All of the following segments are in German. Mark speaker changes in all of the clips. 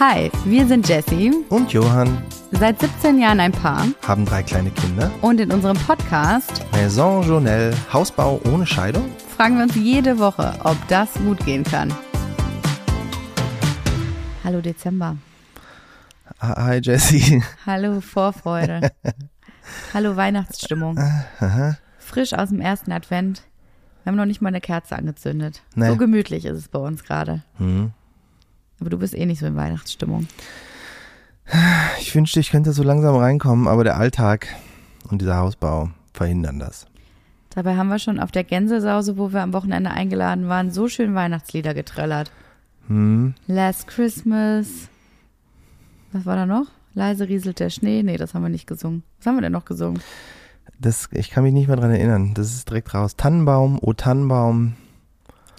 Speaker 1: Hi, wir sind Jessie,
Speaker 2: Und Johann
Speaker 1: seit 17 Jahren ein Paar
Speaker 2: haben drei kleine Kinder.
Speaker 1: und in unserem Podcast
Speaker 2: Maison Journelle, Hausbau ohne Scheidung.
Speaker 1: fragen wir uns jede Woche, ob das gut gehen kann. Hallo Dezember.
Speaker 2: Ah, Hi Jessie.
Speaker 1: Hallo Vorfreude. Hallo Weihnachtsstimmung. Frisch aus dem ersten Advent. Wir haben noch nicht mal eine Kerze angezündet.
Speaker 2: Nee.
Speaker 1: So gemütlich ist es bei uns gerade.
Speaker 2: Hm.
Speaker 1: Aber du bist eh nicht so in Weihnachtsstimmung.
Speaker 2: Ich wünschte, ich könnte so langsam reinkommen, aber der Alltag und dieser Hausbau verhindern das.
Speaker 1: Dabei haben wir schon auf der Gänsesause, wo wir am Wochenende eingeladen waren, so schön Weihnachtslieder getrellert.
Speaker 2: Hm.
Speaker 1: Last Christmas. Was war da noch? Leise rieselt der Schnee. Nee, das haben wir nicht gesungen. Was haben wir denn noch gesungen?
Speaker 2: Das, ich kann mich nicht mehr dran erinnern. Das ist direkt raus. Tannenbaum, O Tannenbaum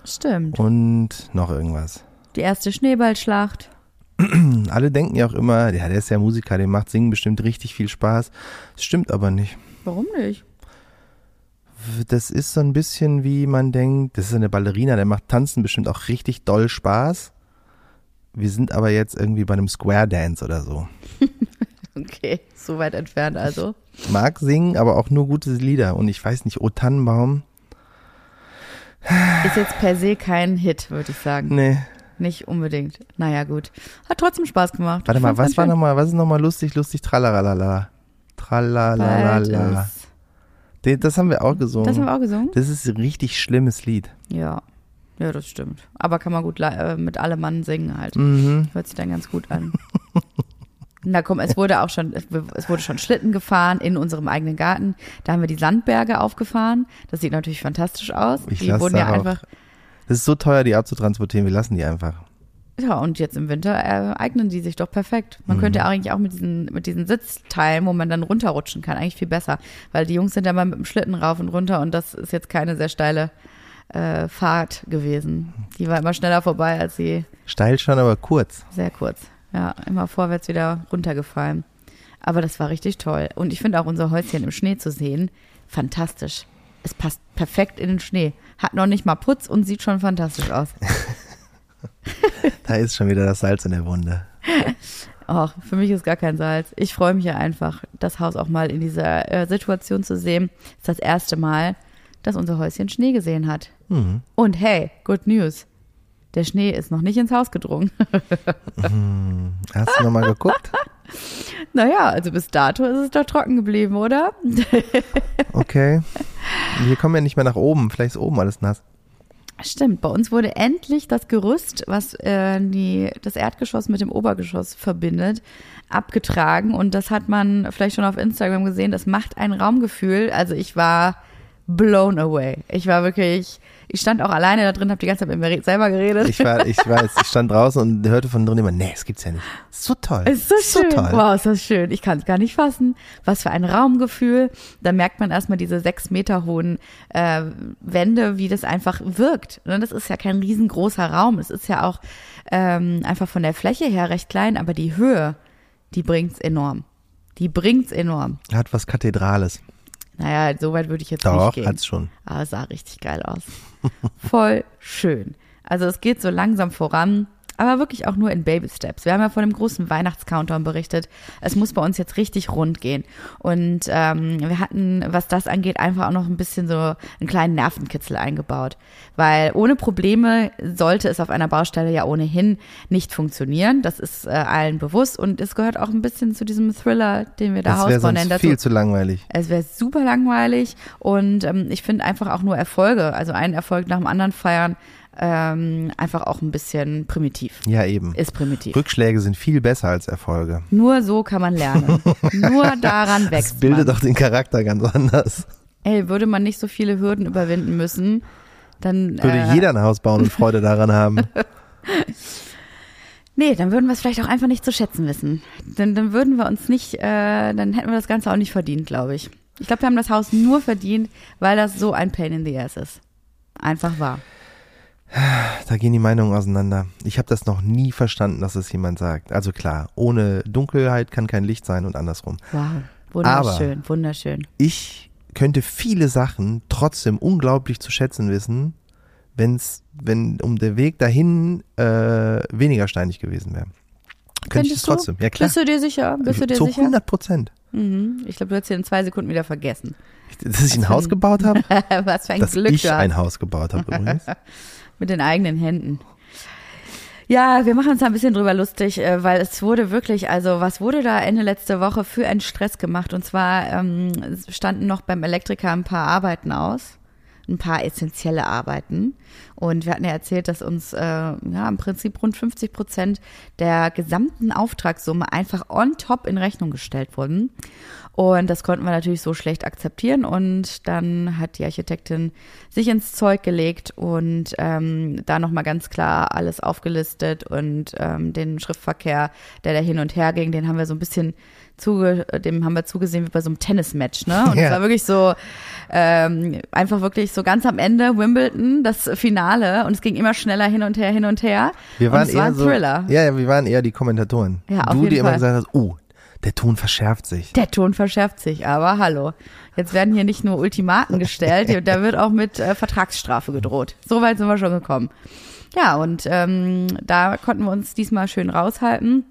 Speaker 1: Stimmt.
Speaker 2: und noch irgendwas.
Speaker 1: Die erste Schneeballschlacht.
Speaker 2: Alle denken ja auch immer, ja, der ist ja Musiker, dem macht Singen bestimmt richtig viel Spaß. Das stimmt aber nicht.
Speaker 1: Warum nicht?
Speaker 2: Das ist so ein bisschen wie man denkt, das ist eine Ballerina, der macht Tanzen bestimmt auch richtig doll Spaß. Wir sind aber jetzt irgendwie bei einem Square Dance oder so.
Speaker 1: Okay, so weit entfernt also.
Speaker 2: Mag singen, aber auch nur gute Lieder. Und ich weiß nicht, O Tannenbaum,
Speaker 1: Ist jetzt per se kein Hit, würde ich sagen.
Speaker 2: nee.
Speaker 1: Nicht unbedingt. Naja, gut. Hat trotzdem Spaß gemacht.
Speaker 2: Warte
Speaker 1: Ich
Speaker 2: mal, was war nochmal, was ist nochmal lustig, lustig, tralalala. Tralalala. Das haben wir auch gesungen.
Speaker 1: Das haben wir auch gesungen?
Speaker 2: Das ist ein richtig schlimmes Lied.
Speaker 1: Ja. Ja, das stimmt. Aber kann man gut äh, mit allem Mann singen halt.
Speaker 2: Mhm.
Speaker 1: Hört sich dann ganz gut an. Na komm, es wurde auch schon, es wurde schon Schlitten gefahren in unserem eigenen Garten. Da haben wir die Sandberge aufgefahren. Das sieht natürlich fantastisch aus.
Speaker 2: Ich
Speaker 1: die wurden ja einfach,
Speaker 2: Das ist so teuer, die abzutransportieren, wir lassen die einfach.
Speaker 1: ja, und jetzt im Winter äh, eignen die sich doch perfekt. Man
Speaker 2: Mhm.
Speaker 1: könnte eigentlich auch mit diesen, mit diesen Sitzteilen, wo man dann runterrutschen kann, eigentlich viel besser. Weil die Jungs sind ja mal mit dem Schlitten rauf und runter und das ist jetzt keine sehr steile äh, Fahrt gewesen. Die war immer schneller vorbei als sie
Speaker 2: Steil schon, aber kurz.
Speaker 1: Sehr kurz. Ja, immer vorwärts wieder runtergefallen. Aber das war richtig toll. Und ich finde auch unser Häuschen im Schnee zu sehen, fantastisch. Es passt perfekt in den Schnee. Hat noch nicht mal Putz und sieht schon fantastisch aus.
Speaker 2: Da ist schon wieder das Salz in der Wunde.
Speaker 1: Ach, für mich ist gar kein Salz. Ich freue mich ja einfach, das Haus auch mal in dieser äh, Situation zu sehen. ist das erste Mal, dass unser Häuschen Schnee gesehen hat.
Speaker 2: Mhm.
Speaker 1: Und hey, good news. Der Schnee ist noch nicht ins Haus gedrungen.
Speaker 2: Hast du nochmal geguckt?
Speaker 1: naja, also bis dato ist es doch trocken geblieben, oder?
Speaker 2: Okay. Wir kommen ja nicht mehr nach oben. Vielleicht ist oben alles nass.
Speaker 1: Stimmt, bei uns wurde endlich das Gerüst, was äh, die, das Erdgeschoss mit dem Obergeschoss verbindet, abgetragen. Und das hat man vielleicht schon auf Instagram gesehen. Das macht ein Raumgefühl. Also ich war blown away. Ich war wirklich, ich stand auch alleine da drin, habe die ganze Zeit mit mir selber geredet.
Speaker 2: Ich war, ich weiß, ich stand draußen und hörte von drin immer, nee, das gibt's ja nicht. So toll.
Speaker 1: ist so schön.
Speaker 2: toll.
Speaker 1: Wow, ist das schön. Ich kann es gar nicht fassen. Was für ein Raumgefühl. Da merkt man erstmal diese sechs Meter hohen äh, Wände, wie das einfach wirkt. Ne, Das ist ja kein riesengroßer Raum. Es ist ja auch ähm, einfach von der Fläche her recht klein, aber die Höhe, die bringt's enorm. Die bringt's enorm.
Speaker 2: Hat was Kathedrales.
Speaker 1: Naja, so weit würde ich jetzt
Speaker 2: Doch,
Speaker 1: nicht gehen.
Speaker 2: hat's schon.
Speaker 1: Aber es sah richtig geil aus. Voll schön. Also es geht so langsam voran, aber wirklich auch nur in Baby Steps. Wir haben ja von dem großen Weihnachtscountdown berichtet. Es muss bei uns jetzt richtig rund gehen. Und ähm, wir hatten, was das angeht, einfach auch noch ein bisschen so einen kleinen Nervenkitzel eingebaut. Weil ohne Probleme sollte es auf einer Baustelle ja ohnehin nicht funktionieren. Das ist äh, allen bewusst. Und es gehört auch ein bisschen zu diesem Thriller, den wir da
Speaker 2: Das wäre
Speaker 1: Hausbau nennen.
Speaker 2: sonst
Speaker 1: dazu.
Speaker 2: viel zu langweilig.
Speaker 1: Es wäre super langweilig und ähm, ich finde einfach auch nur Erfolge, also einen Erfolg nach dem anderen feiern, ähm, einfach auch ein bisschen primitiv.
Speaker 2: Ja, eben.
Speaker 1: Ist primitiv.
Speaker 2: Rückschläge sind viel besser als Erfolge.
Speaker 1: Nur so kann man lernen. nur daran
Speaker 2: Das
Speaker 1: wächst
Speaker 2: bildet
Speaker 1: man.
Speaker 2: auch den Charakter ganz anders.
Speaker 1: Ey, würde man nicht so viele Hürden überwinden müssen, dann
Speaker 2: Würde
Speaker 1: äh,
Speaker 2: jeder ein Haus bauen und Freude daran haben.
Speaker 1: nee, dann würden wir es vielleicht auch einfach nicht zu schätzen wissen. Dann, dann würden wir uns nicht, äh, dann hätten wir das Ganze auch nicht verdient, glaube ich. Ich glaube, wir haben das Haus nur verdient, weil das so ein Pain in the Ass ist. Einfach wahr.
Speaker 2: Da gehen die Meinungen auseinander. Ich habe das noch nie verstanden, dass es jemand sagt. Also klar, ohne Dunkelheit kann kein Licht sein und andersrum.
Speaker 1: Wow. Wunderschön, wunderschön.
Speaker 2: Ich könnte viele Sachen trotzdem unglaublich zu schätzen wissen, wenn's, wenn um der Weg dahin äh, weniger steinig gewesen wäre. Könnte ich es trotzdem. Ja, klar.
Speaker 1: Bist du dir sicher? Bist du dir
Speaker 2: Zu
Speaker 1: sicher?
Speaker 2: 100 Prozent.
Speaker 1: Mhm. Ich glaube, du hast hier in zwei Sekunden wieder vergessen.
Speaker 2: Dass ich ein Haus gebaut habe?
Speaker 1: Was für ein
Speaker 2: Dass
Speaker 1: Glück
Speaker 2: ich
Speaker 1: du hast.
Speaker 2: ein Haus gebaut habe übrigens.
Speaker 1: Mit den eigenen Händen. Ja, wir machen uns ein bisschen drüber lustig, äh, weil es wurde wirklich, also was wurde da Ende letzte Woche für einen Stress gemacht? Und zwar ähm, standen noch beim Elektriker ein paar Arbeiten aus, ein paar essentielle Arbeiten. Und wir hatten ja erzählt, dass uns äh, ja im Prinzip rund 50 Prozent der gesamten Auftragssumme einfach on top in Rechnung gestellt wurden. Und das konnten wir natürlich so schlecht akzeptieren. Und dann hat die Architektin sich ins Zeug gelegt und ähm, da nochmal ganz klar alles aufgelistet und ähm, den Schriftverkehr, der da hin und her ging, den haben wir so ein bisschen zuge dem haben wir zugesehen wie bei so einem Tennismatch, ne? Und es
Speaker 2: Ja.
Speaker 1: war wirklich so ähm, einfach wirklich so ganz am Ende Wimbledon, das Finale und es ging immer schneller hin und her, hin und her.
Speaker 2: Wir
Speaker 1: und
Speaker 2: waren
Speaker 1: es war
Speaker 2: eher
Speaker 1: ein
Speaker 2: so,
Speaker 1: Thriller.
Speaker 2: Ja, ja, wir waren eher die Kommentatoren.
Speaker 1: Ja, auf
Speaker 2: du,
Speaker 1: jeden
Speaker 2: die immer
Speaker 1: Fall.
Speaker 2: gesagt hast, oh, der Ton verschärft sich.
Speaker 1: Der Ton verschärft sich, aber hallo. Jetzt werden hier nicht nur Ultimaten gestellt, da wird auch mit äh, Vertragsstrafe gedroht. So weit sind wir schon gekommen. Ja, und ähm, da konnten wir uns diesmal schön raushalten.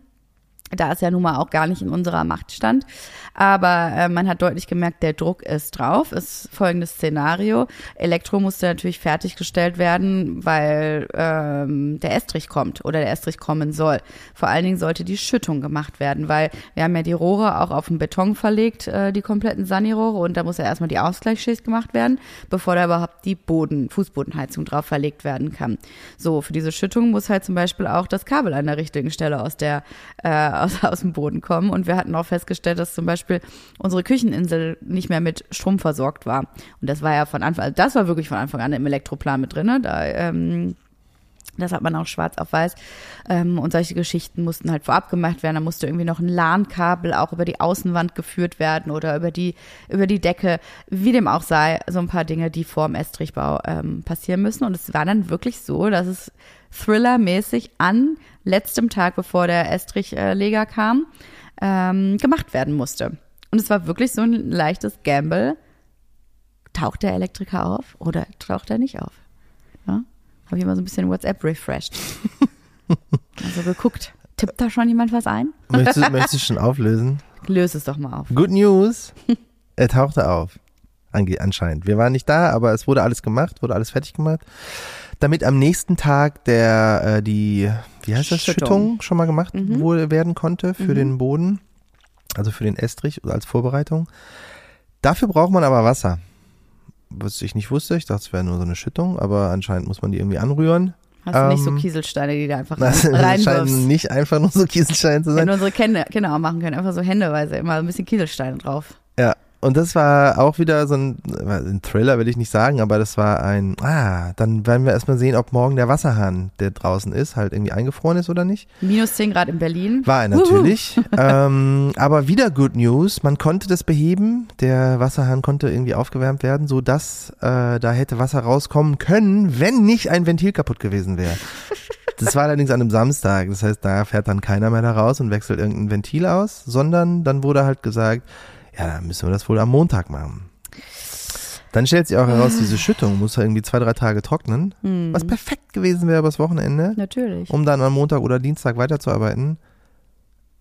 Speaker 1: Da es ja nun mal auch gar nicht in unserer Macht stand. Aber äh, man hat deutlich gemerkt, der Druck ist drauf. Ist folgendes Szenario. Elektro musste natürlich fertiggestellt werden, weil ähm, der Estrich kommt oder der Estrich kommen soll. Vor allen Dingen sollte die Schüttung gemacht werden, weil wir haben ja die Rohre auch auf den Beton verlegt, äh, die kompletten Sani-Rohre. Und da muss ja erstmal die Ausgleichsschicht gemacht werden, bevor da überhaupt die Boden, Fußbodenheizung drauf verlegt werden kann. So, für diese Schüttung muss halt zum Beispiel auch das Kabel an der richtigen Stelle aus der äh, aus, aus dem Boden kommen. Und wir hatten auch festgestellt, dass zum Beispiel unsere Kücheninsel nicht mehr mit Strom versorgt war. Und das war ja von Anfang, also das war wirklich von Anfang an im Elektroplan mit drin. Da ähm, das hat man auch schwarz auf weiß. Ähm, und solche Geschichten mussten halt vorab gemacht werden. Da musste irgendwie noch ein LAN-Kabel auch über die Außenwand geführt werden oder über die, über die Decke. Wie dem auch sei, so ein paar Dinge, die vor dem Estrichbau ähm, passieren müssen. Und es war dann wirklich so, dass es Thriller-mäßig an letztem Tag, bevor der Estrichleger kam, ähm, gemacht werden musste. Und es war wirklich so ein leichtes Gamble. Taucht der Elektriker auf oder taucht er nicht auf? Ja? Habe ich immer so ein bisschen WhatsApp refreshed. also geguckt. Tippt da schon jemand was ein?
Speaker 2: Möchtest du, möchtest du schon auflösen?
Speaker 1: Löse es doch mal auf.
Speaker 2: Good News, er tauchte auf. Ange anscheinend. Wir waren nicht da, aber es wurde alles gemacht, wurde alles fertig gemacht. Damit am nächsten Tag der äh, die, wie heißt das,
Speaker 1: Schüttung.
Speaker 2: Schüttung, schon mal gemacht
Speaker 1: Mhm.
Speaker 2: wurde, werden konnte für
Speaker 1: Mhm.
Speaker 2: den Boden, also für den Estrich als Vorbereitung. Dafür braucht man aber Wasser. Was ich nicht wusste, ich dachte, es wäre nur so eine Schüttung, aber anscheinend muss man die irgendwie anrühren.
Speaker 1: Hast du nicht so
Speaker 2: Ähm,
Speaker 1: Kieselsteine, die da einfach
Speaker 2: Das scheinen
Speaker 1: reinwirfst?
Speaker 2: nicht einfach nur so Kieselsteine zu sein.
Speaker 1: Wenn unsere Kinder, Kinder auch machen können, einfach so händeweise immer ein bisschen Kieselsteine drauf.
Speaker 2: Und das war auch wieder so ein, ein Thriller, will ich nicht sagen, aber das war ein, ah, dann werden wir erstmal sehen, ob morgen der Wasserhahn, der draußen ist, halt irgendwie eingefroren ist oder nicht.
Speaker 1: Minus 10 Grad in Berlin.
Speaker 2: War er natürlich. ähm, aber wieder Good News, man konnte das beheben. Der Wasserhahn konnte irgendwie aufgewärmt werden, so dass äh, da hätte Wasser rauskommen können, wenn nicht ein Ventil kaputt gewesen wäre. Das war allerdings an einem Samstag, das heißt, da fährt dann keiner mehr da raus und wechselt irgendein Ventil aus, sondern dann wurde halt gesagt, ja, dann müssen wir das wohl am Montag machen. Dann stellt sich auch heraus, diese Schüttung muss irgendwie zwei, drei Tage trocknen,
Speaker 1: Hm,
Speaker 2: was perfekt gewesen wäre übers Wochenende
Speaker 1: natürlich.
Speaker 2: um dann am Montag oder Dienstag weiterzuarbeiten.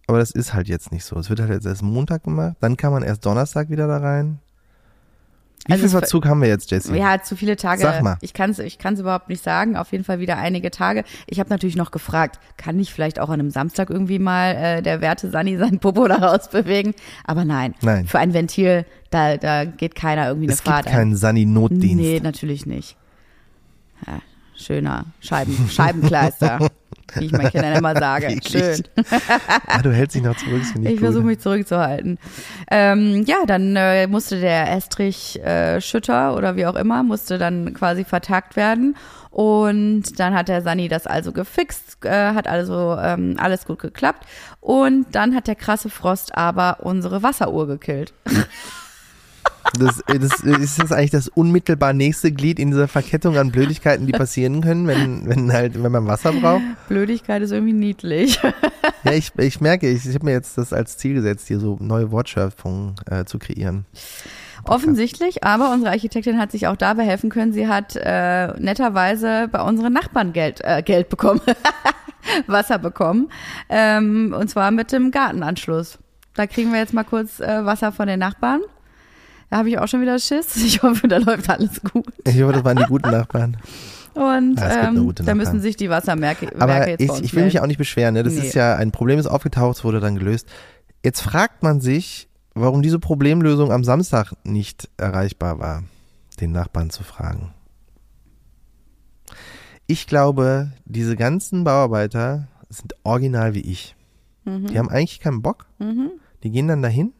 Speaker 2: Aber das ist halt jetzt nicht so. Es wird halt jetzt erst Montag gemacht, dann kann man erst Donnerstag wieder da rein. Wie
Speaker 1: Also
Speaker 2: viel
Speaker 1: es ver-
Speaker 2: Verzug haben wir jetzt, Jesse?
Speaker 1: Ja, zu viele Tage.
Speaker 2: Sag mal.
Speaker 1: Ich kann es ich kann's überhaupt nicht sagen. Auf jeden Fall wieder einige Tage. Ich habe natürlich noch gefragt, kann ich vielleicht auch an einem Samstag irgendwie mal äh, der werte Sani sein Popo da rausbewegen? Aber nein.
Speaker 2: Nein.
Speaker 1: Für ein Ventil, da, da geht keiner irgendwie eine
Speaker 2: es gibt
Speaker 1: Fahrt ein.
Speaker 2: keinen Sani-Notdienst.
Speaker 1: Nee, natürlich nicht. Ja, schöner Scheiben, Scheibenkleister, wie ich meinen Kindern immer sage. Schön.
Speaker 2: Ah, du hältst dich noch zurück, ich,
Speaker 1: Ich versuche mich zurückzuhalten. Ähm, ja, dann äh, musste der Estrich äh, Schütter oder wie auch immer, musste dann quasi vertagt werden. Und dann hat der Sani das also gefixt, äh, hat also ähm, alles gut geklappt. Und dann hat der krasse Frost aber unsere Wasseruhr gekillt.
Speaker 2: Das, äh, das ist das eigentlich das unmittelbar nächste Glied in dieser Verkettung an Blödigkeiten, die passieren können, wenn, wenn halt, wenn man Wasser braucht.
Speaker 1: Blödigkeit ist irgendwie niedlich.
Speaker 2: Ja, ich, ich merke, ich, ich habe mir jetzt das als Ziel gesetzt, hier so neue Wortschöpfungen äh, zu kreieren.
Speaker 1: Offensichtlich, aber unsere Architektin hat sich auch dabei helfen können. Sie hat äh, netterweise bei unseren Nachbarn Geld, äh, Geld bekommen. Wasser bekommen. Ähm, und zwar mit dem Gartenanschluss. Da kriegen wir jetzt mal kurz äh, Wasser von den Nachbarn. Da habe ich auch schon wieder Schiss. Ich hoffe, da läuft alles gut.
Speaker 2: Ich hoffe, das waren die guten Nachbarn.
Speaker 1: Und
Speaker 2: Ja,
Speaker 1: ähm, da müssen sich die Wasserwerke Werke
Speaker 2: Aber
Speaker 1: jetzt
Speaker 2: ich, ich will mich
Speaker 1: melden.
Speaker 2: auch nicht beschweren. Ne? Das
Speaker 1: Nee.
Speaker 2: ist ja ein Problem, ist aufgetaucht, es wurde dann gelöst. Jetzt fragt man sich, warum diese Problemlösung am Samstag nicht erreichbar war, den Nachbarn zu fragen. Ich glaube, diese ganzen Bauarbeiter sind original wie ich.
Speaker 1: Mhm.
Speaker 2: Die haben eigentlich keinen Bock. Die gehen dann dahin.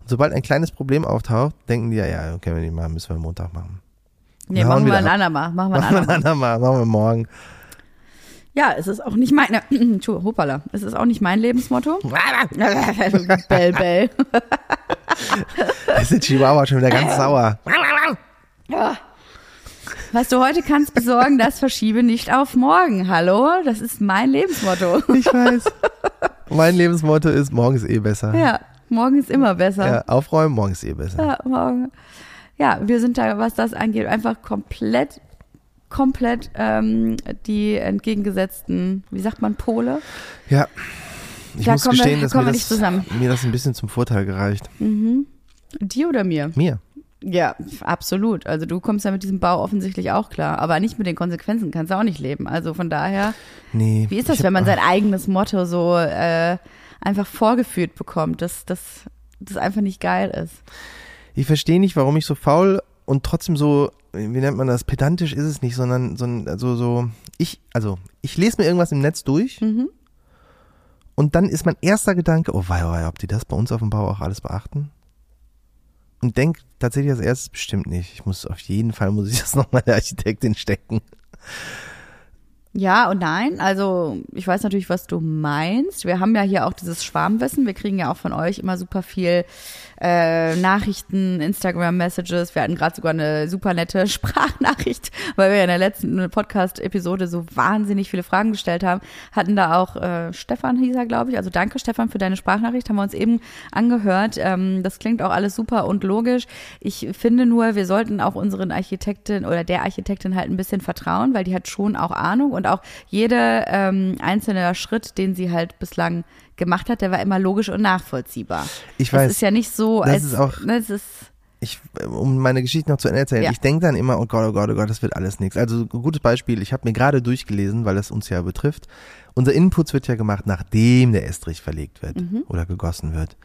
Speaker 2: Und sobald ein kleines Problem auftaucht, denken die, ja, ja, können wir nicht machen, müssen wir Montag machen.
Speaker 1: Nee, machen wir ein andermal. Machen wir ein
Speaker 2: Machen wir
Speaker 1: andermal.
Speaker 2: andermal, machen wir morgen.
Speaker 1: Ja, es ist auch nicht meine, Entschu- hoppala, es ist auch nicht mein Lebensmotto. bell, bell.
Speaker 2: Da ist der Chihuahua schon wieder ganz sauer.
Speaker 1: Was du heute kannst besorgen, das verschiebe nicht auf morgen. Hallo? Das ist mein Lebensmotto.
Speaker 2: Ich weiß. Mein Lebensmotto ist, morgen ist eh besser.
Speaker 1: Ja, morgen ist immer besser.
Speaker 2: Ja, aufräumen, morgen ist eh besser.
Speaker 1: Ja, morgen. Ja, wir sind da, was das angeht, einfach komplett, komplett ähm, die entgegengesetzten, wie sagt man, Pole.
Speaker 2: Ja. Ich
Speaker 1: Da
Speaker 2: muss
Speaker 1: kommen
Speaker 2: gestehen, dass
Speaker 1: kommen
Speaker 2: mir
Speaker 1: wir
Speaker 2: das,
Speaker 1: nicht zusammen.
Speaker 2: mir das ein bisschen zum Vorteil gereicht.
Speaker 1: Dir oder mir?
Speaker 2: Mir.
Speaker 1: Ja, absolut. Also du kommst ja mit diesem Bau offensichtlich auch klar, aber nicht mit den Konsequenzen, kannst du auch nicht leben. Also von daher,
Speaker 2: Nee.
Speaker 1: wie ist das, wenn man sein eigenes Motto so äh, einfach vorgeführt bekommt, dass das das einfach nicht geil ist?
Speaker 2: Ich verstehe nicht, warum ich so faul und trotzdem so, wie nennt man das, pedantisch ist es nicht, sondern so, also so, ich, also, ich lese mir irgendwas im Netz durch
Speaker 1: Mhm.
Speaker 2: und dann ist mein erster Gedanke, oh wei, oh wei, ob die das bei uns auf dem Bau auch alles beachten? Und denk tatsächlich als erstes bestimmt nicht. Ich muss auf jeden Fall, muss ich das nochmal der Architektin stecken.
Speaker 1: Ja und nein. Also ich weiß natürlich, was du meinst. Wir haben ja hier auch dieses Schwarmwissen. Wir kriegen ja auch von euch immer super viel äh, Nachrichten, Instagram-Messages. Wir hatten gerade sogar eine super nette Sprachnachricht, weil wir in der letzten Podcast-Episode so wahnsinnig viele Fragen gestellt haben. Hatten da auch äh, Stefan hieß er, glaube ich. Also danke Stefan für deine Sprachnachricht. Haben wir uns eben angehört. Ähm, das klingt auch alles super und logisch. Ich finde nur, wir sollten auch unseren Architektin oder der Architektin halt ein bisschen vertrauen, weil die hat schon auch Ahnung und auch jeder ähm, einzelne Schritt, den sie halt bislang gemacht hat, der war immer logisch und nachvollziehbar.
Speaker 2: Ich weiß.
Speaker 1: Es ist ja nicht so,
Speaker 2: Das
Speaker 1: als
Speaker 2: ist auch-
Speaker 1: ne, ist
Speaker 2: ich, um meine Geschichte noch zu Ende erzählen,
Speaker 1: Ja.
Speaker 2: ich denke dann immer, oh Gott, oh Gott, oh Gott, das wird alles nichts. Also ein gutes Beispiel, ich habe mir gerade durchgelesen, weil das uns ja betrifft. Unser Inputs wird ja gemacht, nachdem der Estrich verlegt wird oder gegossen wird.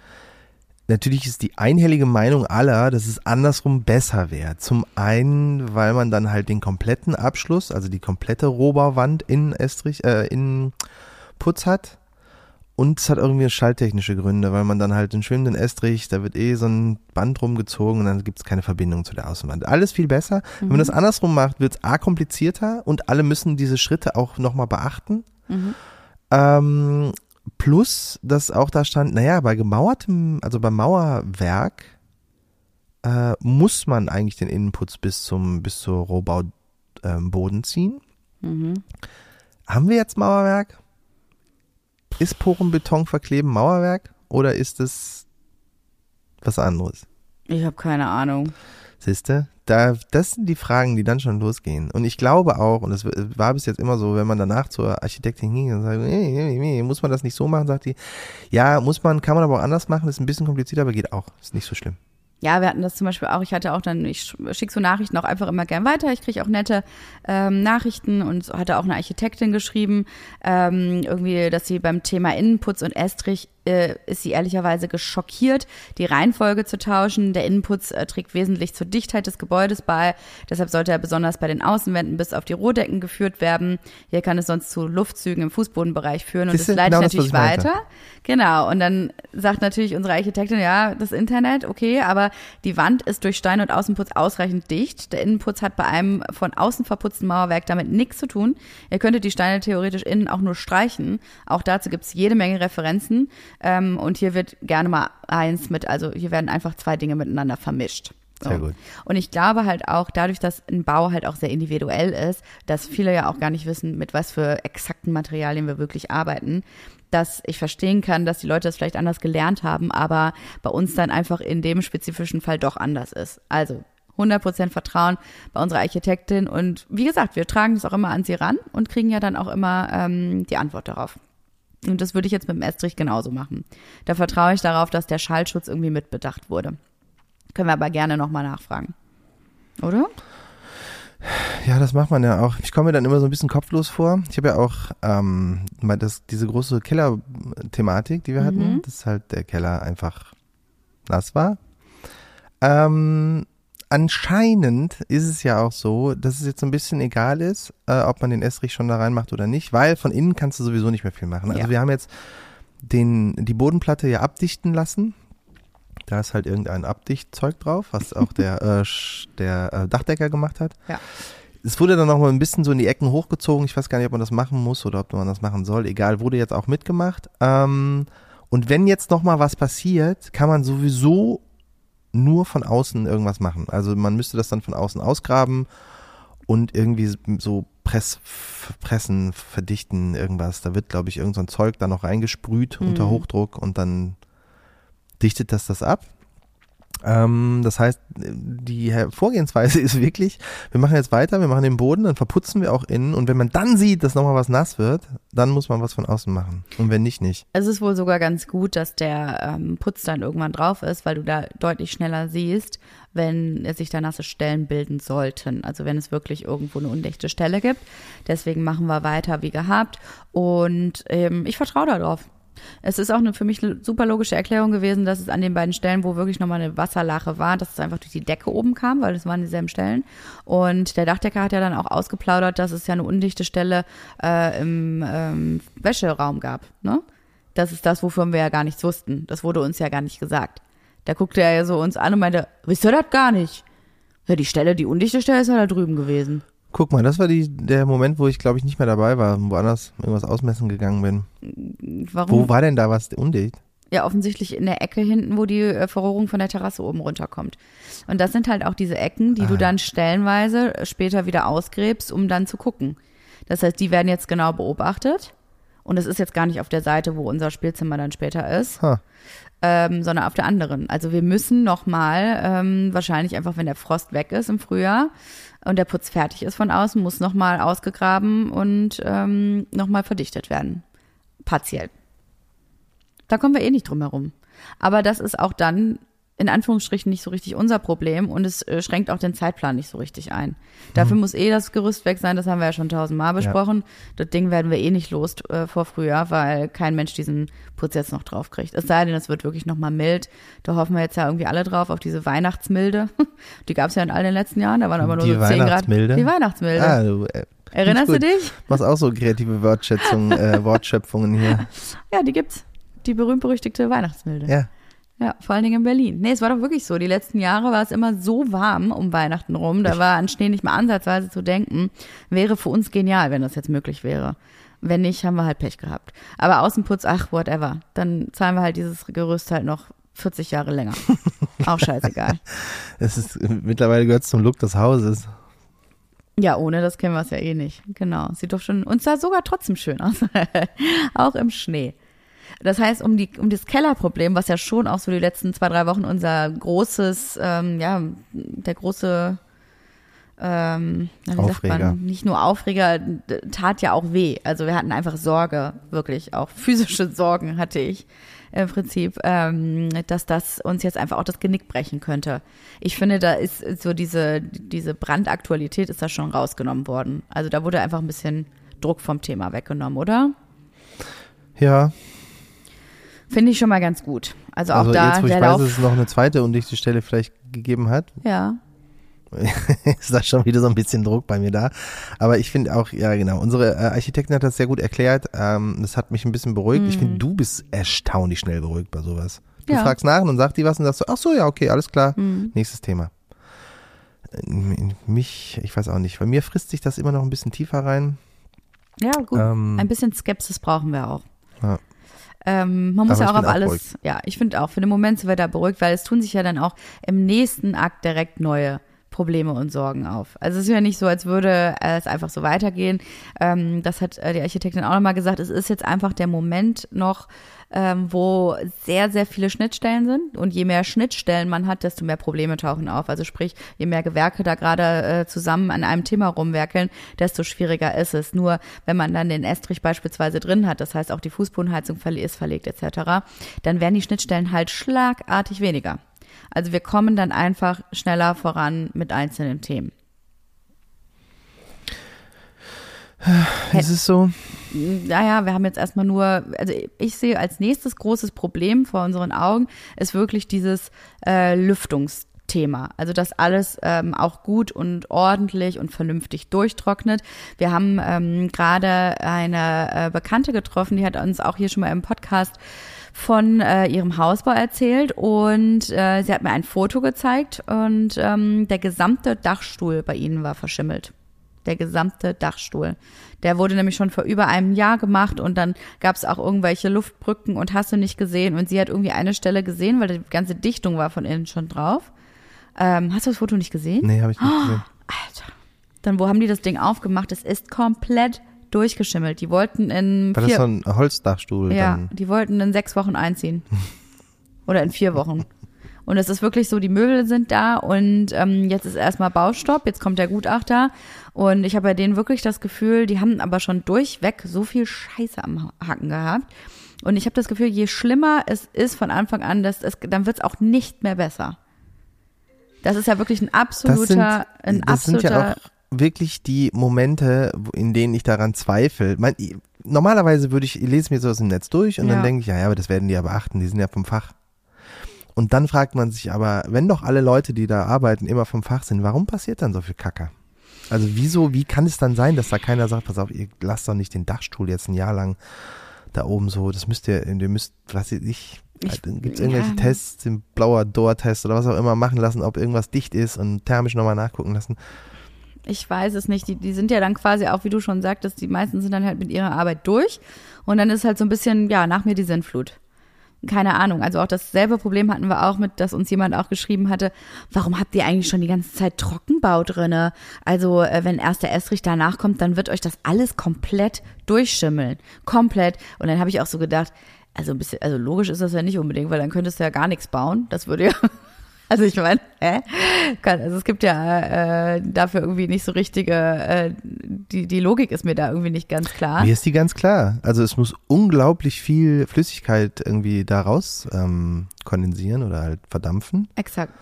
Speaker 2: Natürlich ist die einhellige Meinung aller, dass es andersrum besser wäre. Zum einen, weil man dann halt den kompletten Abschluss, also die komplette Rohbauwand in Estrich, äh, in Putz hat. Und es hat irgendwie schalltechnische Gründe, weil man dann halt den schwimmenden Estrich, da wird eh so ein Band rumgezogen und dann gibt es keine Verbindung zu der Außenwand. Alles viel besser. Wenn man das andersrum macht, wird es A komplizierter und alle müssen diese Schritte auch nochmal beachten. Ähm, plus, dass auch da stand, naja, bei gemauertem, also beim Mauerwerk äh, muss man eigentlich den Innenputz bis zum, bis zur Rohbau ähm, Boden ziehen. Haben wir jetzt Mauerwerk? Ist Porenbeton verkleben Mauerwerk oder ist es was anderes?
Speaker 1: ich habe keine Ahnung.
Speaker 2: Siehste, da, das sind die Fragen, die dann schon losgehen. Und ich glaube auch, und es war bis jetzt immer so, wenn man danach zur Architektin ging und sagt, nee, nee, nee, muss man das nicht so machen, sagt die, ja, muss man, kann man aber auch anders machen, ist ein bisschen komplizierter, aber geht auch, ist nicht so schlimm.
Speaker 1: Ja, wir hatten das zum Beispiel auch. Ich hatte auch dann, ich schicke so Nachrichten auch einfach immer gern weiter. Ich kriege auch nette ähm, Nachrichten und hatte auch eine Architektin geschrieben, ähm, irgendwie, dass sie beim Thema Innenputz und Estrich äh, ist sie ehrlicherweise geschockiert, die Reihenfolge zu tauschen. Der Innenputz äh, trägt wesentlich zur Dichtheit des Gebäudes bei. Deshalb sollte er besonders bei den Außenwänden bis auf die Rohdecken geführt werden. Hier kann es sonst zu Luftzügen im Fußbodenbereich führen und es
Speaker 2: Siehste,
Speaker 1: leitet
Speaker 2: genau das,
Speaker 1: natürlich
Speaker 2: ich meinte.
Speaker 1: weiter. Genau, und dann sagt natürlich unsere Architektin, ja, das Internet, okay, aber die Wand ist durch Stein und Außenputz ausreichend dicht. Der Innenputz hat bei einem von außen verputzten Mauerwerk damit nichts zu tun. Ihr könntet die Steine theoretisch innen auch nur streichen. Auch dazu gibt's jede Menge Referenzen. Ähm, und hier wird gerne mal eins mit, also hier werden einfach zwei Dinge miteinander vermischt. So.
Speaker 2: Sehr gut.
Speaker 1: Und ich glaube halt auch, dadurch, dass ein Bau halt auch sehr individuell ist, dass viele ja auch gar nicht wissen, mit was für exakten Materialien wir wirklich arbeiten, dass ich verstehen kann, dass die Leute das vielleicht anders gelernt haben, aber bei uns dann einfach in dem spezifischen Fall doch anders ist. Also 100% Vertrauen bei unserer Architektin. Und wie gesagt, wir tragen das auch immer an sie ran und kriegen ja dann auch immer ähm, die Antwort darauf. Und das würde ich jetzt mit dem Estrich genauso machen. Da vertraue ich darauf, dass der Schallschutz irgendwie mitbedacht wurde. Können wir aber gerne nochmal nachfragen. Oder?
Speaker 2: Ja, das macht man ja auch. Ich komme mir dann immer so ein bisschen kopflos vor. Ich habe ja auch ähm, mal das, diese große Keller-Thematik, die wir hatten,
Speaker 1: Mhm.
Speaker 2: dass halt der Keller einfach nass war. Ähm, anscheinend ist es ja auch so, dass es jetzt so ein bisschen egal ist, äh, ob man den Estrich schon da reinmacht oder nicht, weil von innen kannst du sowieso nicht mehr viel machen. Also
Speaker 1: Ja.
Speaker 2: wir haben jetzt den, die Bodenplatte ja abdichten lassen. Da ist halt irgendein Abdichtzeug drauf, was auch der, äh, der äh, Dachdecker gemacht hat.
Speaker 1: Ja.
Speaker 2: Es wurde dann noch mal ein bisschen so in die Ecken hochgezogen. Ich weiß gar nicht, ob man das machen muss oder ob man das machen soll. Egal, wurde jetzt auch mitgemacht. Ähm, und wenn jetzt noch mal was passiert, kann man sowieso nur von außen irgendwas machen. Also man müsste das dann von außen ausgraben und irgendwie so Press, pressen, verdichten, irgendwas. Da wird, glaube ich, irgend so ein Zeug da noch reingesprüht
Speaker 1: Mhm.
Speaker 2: unter Hochdruck und dann dichtet das das ab. Ähm, das heißt, die Vorgehensweise ist wirklich, wir machen jetzt weiter, wir machen den Boden, dann verputzen wir auch innen und wenn man dann sieht, dass nochmal was nass wird, dann muss man was von außen machen. Und wenn nicht, nicht.
Speaker 1: Es ist wohl sogar ganz gut, dass der ähm, Putz dann irgendwann drauf ist, weil du da deutlich schneller siehst, wenn sich da nasse Stellen bilden sollten. Also wenn es wirklich irgendwo eine undichte Stelle gibt. Deswegen machen wir weiter wie gehabt. Und ähm, ich vertraue darauf. Es ist auch eine für mich eine super logische Erklärung gewesen, dass es an den beiden Stellen, wo wirklich nochmal eine Wasserlache war, dass es einfach durch die Decke oben kam, weil es waren dieselben Stellen. Und der Dachdecker hat ja dann auch ausgeplaudert, dass es ja eine undichte Stelle äh, im ähm, Wäscheraum gab. Ne? Das ist das, wovon wir ja gar nichts wussten. Das wurde uns ja gar nicht gesagt. Da guckte er ja so uns an und meinte, wisst ihr das gar nicht? Ja, die Stelle, die undichte Stelle ist ja da drüben gewesen.
Speaker 2: Guck mal, das war die, der Moment, wo ich glaube ich nicht mehr dabei war, woanders irgendwas ausmessen gegangen bin.
Speaker 1: Warum?
Speaker 2: Wo war denn da was undicht?
Speaker 1: Ja, offensichtlich in der Ecke hinten, wo die äh, Verrohrung von der Terrasse oben runterkommt. Und das sind halt auch diese Ecken, die du
Speaker 2: Ah.
Speaker 1: dann stellenweise später wieder ausgräbst, um dann zu gucken. Das heißt, die werden jetzt genau beobachtet. Und es ist jetzt gar nicht auf der Seite, wo unser Spielzimmer dann später ist,
Speaker 2: Ha.
Speaker 1: ähm, sondern auf der anderen. Also wir müssen nochmal, ähm, wahrscheinlich einfach, wenn der Frost weg ist im Frühjahr und der Putz fertig ist von außen, muss nochmal ausgegraben und ähm, nochmal verdichtet werden. Partiell. Da kommen wir eh nicht drum herum. Aber das ist auch dann in Anführungsstrichen nicht so richtig unser Problem und es äh, schränkt auch den Zeitplan nicht so richtig ein. Dafür muss eh das Gerüst weg sein, das haben wir ja schon tausendmal besprochen. Das Ding werden wir eh nicht los äh, vor Frühjahr, weil kein Mensch diesen Putz jetzt noch drauf kriegt. Es sei denn, es wird wirklich nochmal mild. Da hoffen wir jetzt ja irgendwie alle drauf, auf diese Weihnachtsmilde. Die gab es ja in all den letzten Jahren, da waren aber nur
Speaker 2: Die
Speaker 1: so 10 Grad.
Speaker 2: Weihnachtsmilde?
Speaker 1: Die Weihnachtsmilde.
Speaker 2: Ah, du, äh,
Speaker 1: Erinnerst du dich?
Speaker 2: machst auch so kreative Wortschätzungen, äh, Wortschöpfungen hier.
Speaker 1: Ja, die gibt's. Die berühmt-berüchtigte Weihnachtsmilde.
Speaker 2: Ja.
Speaker 1: Ja, vor allen Dingen in Berlin. Nee, es war doch wirklich so. Die letzten Jahre war es immer so warm um Weihnachten rum. Da war an Schnee nicht mal ansatzweise zu denken. Wäre für uns genial, wenn das jetzt möglich wäre. Wenn nicht, haben wir halt Pech gehabt. Aber Außenputz, ach, whatever. Dann zahlen wir halt dieses Gerüst halt noch 40 Jahre länger. Auch scheißegal.
Speaker 2: Es ist, mittlerweile gehört es zum Look des Hauses.
Speaker 1: Ja, ohne das kennen wir es ja eh nicht. Genau. Sieht doch schon, und sah sogar trotzdem schön aus. auch im Schnee. Das heißt, um die, um das Kellerproblem, was ja schon auch so die letzten zwei, drei Wochen unser großes, ähm, ja, der große, ähm, wie sagt
Speaker 2: Aufreger.
Speaker 1: man, nicht nur Aufreger, tat ja auch weh. Also wir hatten einfach Sorge, wirklich, auch physische Sorgen hatte ich im Prinzip, ähm, dass das uns jetzt einfach auch das Genick brechen könnte. Ich finde, da ist so diese, diese Brandaktualität ist da schon rausgenommen worden. Also da wurde einfach ein bisschen Druck vom Thema weggenommen, oder?
Speaker 2: Ja,
Speaker 1: Finde ich schon mal ganz gut. Also auch
Speaker 2: also
Speaker 1: da
Speaker 2: jetzt, wo ich weiß,
Speaker 1: Lauf.
Speaker 2: dass es noch eine zweite undichte Stelle vielleicht gegeben hat,
Speaker 1: ja.
Speaker 2: ist da schon wieder so ein bisschen Druck bei mir da. Aber ich finde auch, ja genau, unsere äh, Architektin hat das sehr gut erklärt. Ähm, das hat mich ein bisschen beruhigt. Ich finde, du bist erstaunlich schnell beruhigt bei sowas. Du
Speaker 1: Mhm. Ja.
Speaker 2: fragst nach und dann sagt die was und sagst so, ach so, ja, okay, alles klar.
Speaker 1: Mhm.
Speaker 2: Nächstes Thema. Äh, Mich, ich weiß auch nicht. Bei mir frisst sich das immer noch ein bisschen tiefer rein.
Speaker 1: Ja, gut.
Speaker 2: Ähm,
Speaker 1: Ein bisschen Skepsis brauchen wir auch.
Speaker 2: Ja.
Speaker 1: Ähm, man muss
Speaker 2: Aber
Speaker 1: ja auch auf alles,
Speaker 2: beruhigt.
Speaker 1: ja, ich finde auch, für den Moment sind wir da beruhigt, weil es tun sich ja dann auch im nächsten Akt direkt neue Probleme und Sorgen auf. Also es ist ja nicht so, als würde es einfach so weitergehen. Ähm, das hat äh, die Architektin auch nochmal gesagt. Es ist jetzt einfach der Moment noch, ähm, wo sehr, sehr viele Schnittstellen sind. Und je mehr Schnittstellen man hat, desto mehr Probleme tauchen auf. Also sprich, je mehr Gewerke da gerade äh, zusammen an einem Thema rumwerkeln, desto schwieriger ist es. Nur wenn man dann den Estrich beispielsweise drin hat, das heißt auch die Fußbodenheizung ist verlegt etc., dann werden die Schnittstellen halt schlagartig weniger. Also wir kommen dann einfach schneller voran mit einzelnen Themen.
Speaker 2: Ist es so?
Speaker 1: Naja, wir haben jetzt erstmal nur, also ich sehe als nächstes großes Problem vor unseren Augen ist wirklich dieses äh, Lüftungsthema. Also dass alles ähm, auch gut und ordentlich und vernünftig durchtrocknet. Wir haben ähm, gerade eine äh, Bekannte getroffen, die hat uns auch hier schon mal im Podcast von äh, ihrem Hausbau erzählt und äh, sie hat mir ein Foto gezeigt und ähm, der gesamte Dachstuhl bei ihnen war verschimmelt der gesamte Dachstuhl. Der wurde nämlich schon vor über einem Jahr gemacht und dann gab es auch irgendwelche Luftbrücken und hast du nicht gesehen. Und sie hat irgendwie eine Stelle gesehen, weil die ganze Dichtung war von innen schon drauf. Ähm, hast du das Foto nicht gesehen?
Speaker 2: Nee, habe ich nicht gesehen.
Speaker 1: Alter. Dann, wo haben die das Ding aufgemacht? Es ist komplett durchgeschimmelt. Die wollten in
Speaker 2: War das so ein Holzdachstuhl?
Speaker 1: ja,
Speaker 2: Dann?
Speaker 1: die wollten in sechs Wochen einziehen. Oder in vier Wochen. Und es ist wirklich so, die Möbel sind da und ähm, jetzt ist erstmal Baustopp, jetzt kommt der Gutachter und ich habe bei denen wirklich das Gefühl, die haben aber schon durchweg so viel Scheiße am Hacken gehabt. Und ich habe das Gefühl, je schlimmer es ist von Anfang an, dass es, dann wird es auch nicht mehr besser. Das ist ja wirklich ein absoluter,
Speaker 2: das sind,
Speaker 1: ein
Speaker 2: das sind ja auch wirklich die Momente, in denen ich daran zweifle. Normalerweise würde ich, ich lese mir sowas im Netz durch und
Speaker 1: Ja.
Speaker 2: dann denke ich, ja, ja, aber das werden die ja beachten, die sind ja vom Fach. Und dann fragt man sich aber, wenn doch alle Leute, die da arbeiten, immer vom Fach sind, warum passiert dann so viel Kacke? Also wieso, wie kann es dann sein, dass da keiner sagt, pass auf, ihr lasst doch nicht den Dachstuhl jetzt ein Jahr lang da oben so, das müsst ihr, ihr müsst, was weiß ich,
Speaker 1: Ich-
Speaker 2: gibt es irgendwelche
Speaker 1: ja.
Speaker 2: Tests, den blauer Door-Test oder was auch immer machen lassen, ob irgendwas dicht ist und thermisch nochmal nachgucken lassen.
Speaker 1: Ich weiß es nicht. Die, die sind ja dann quasi auch, wie du schon sagtest, die meisten sind dann halt mit ihrer Arbeit durch. Und dann ist halt so ein bisschen, ja, nach mir die Sinnflut. Keine Ahnung. Also auch dasselbe Problem hatten wir auch mit, dass uns jemand auch geschrieben hatte, warum habt ihr eigentlich schon die ganze Zeit Trockenbau drinne? Also äh, wenn erst der Estrich danach kommt, dann wird euch das alles komplett durchschimmeln. Komplett. Und dann habe ich auch so gedacht, also ein bisschen, also logisch ist das ja nicht unbedingt, weil dann könntest du ja gar nichts bauen. Das würde ja also ich meine, hä? Kann- Also es gibt ja äh, dafür irgendwie nicht so richtige, äh, die, die Logik ist mir da irgendwie nicht ganz klar.
Speaker 2: Mir ist die ganz klar. Also es muss unglaublich viel Flüssigkeit irgendwie daraus ähm, kondensieren oder halt verdampfen.
Speaker 1: Exakt.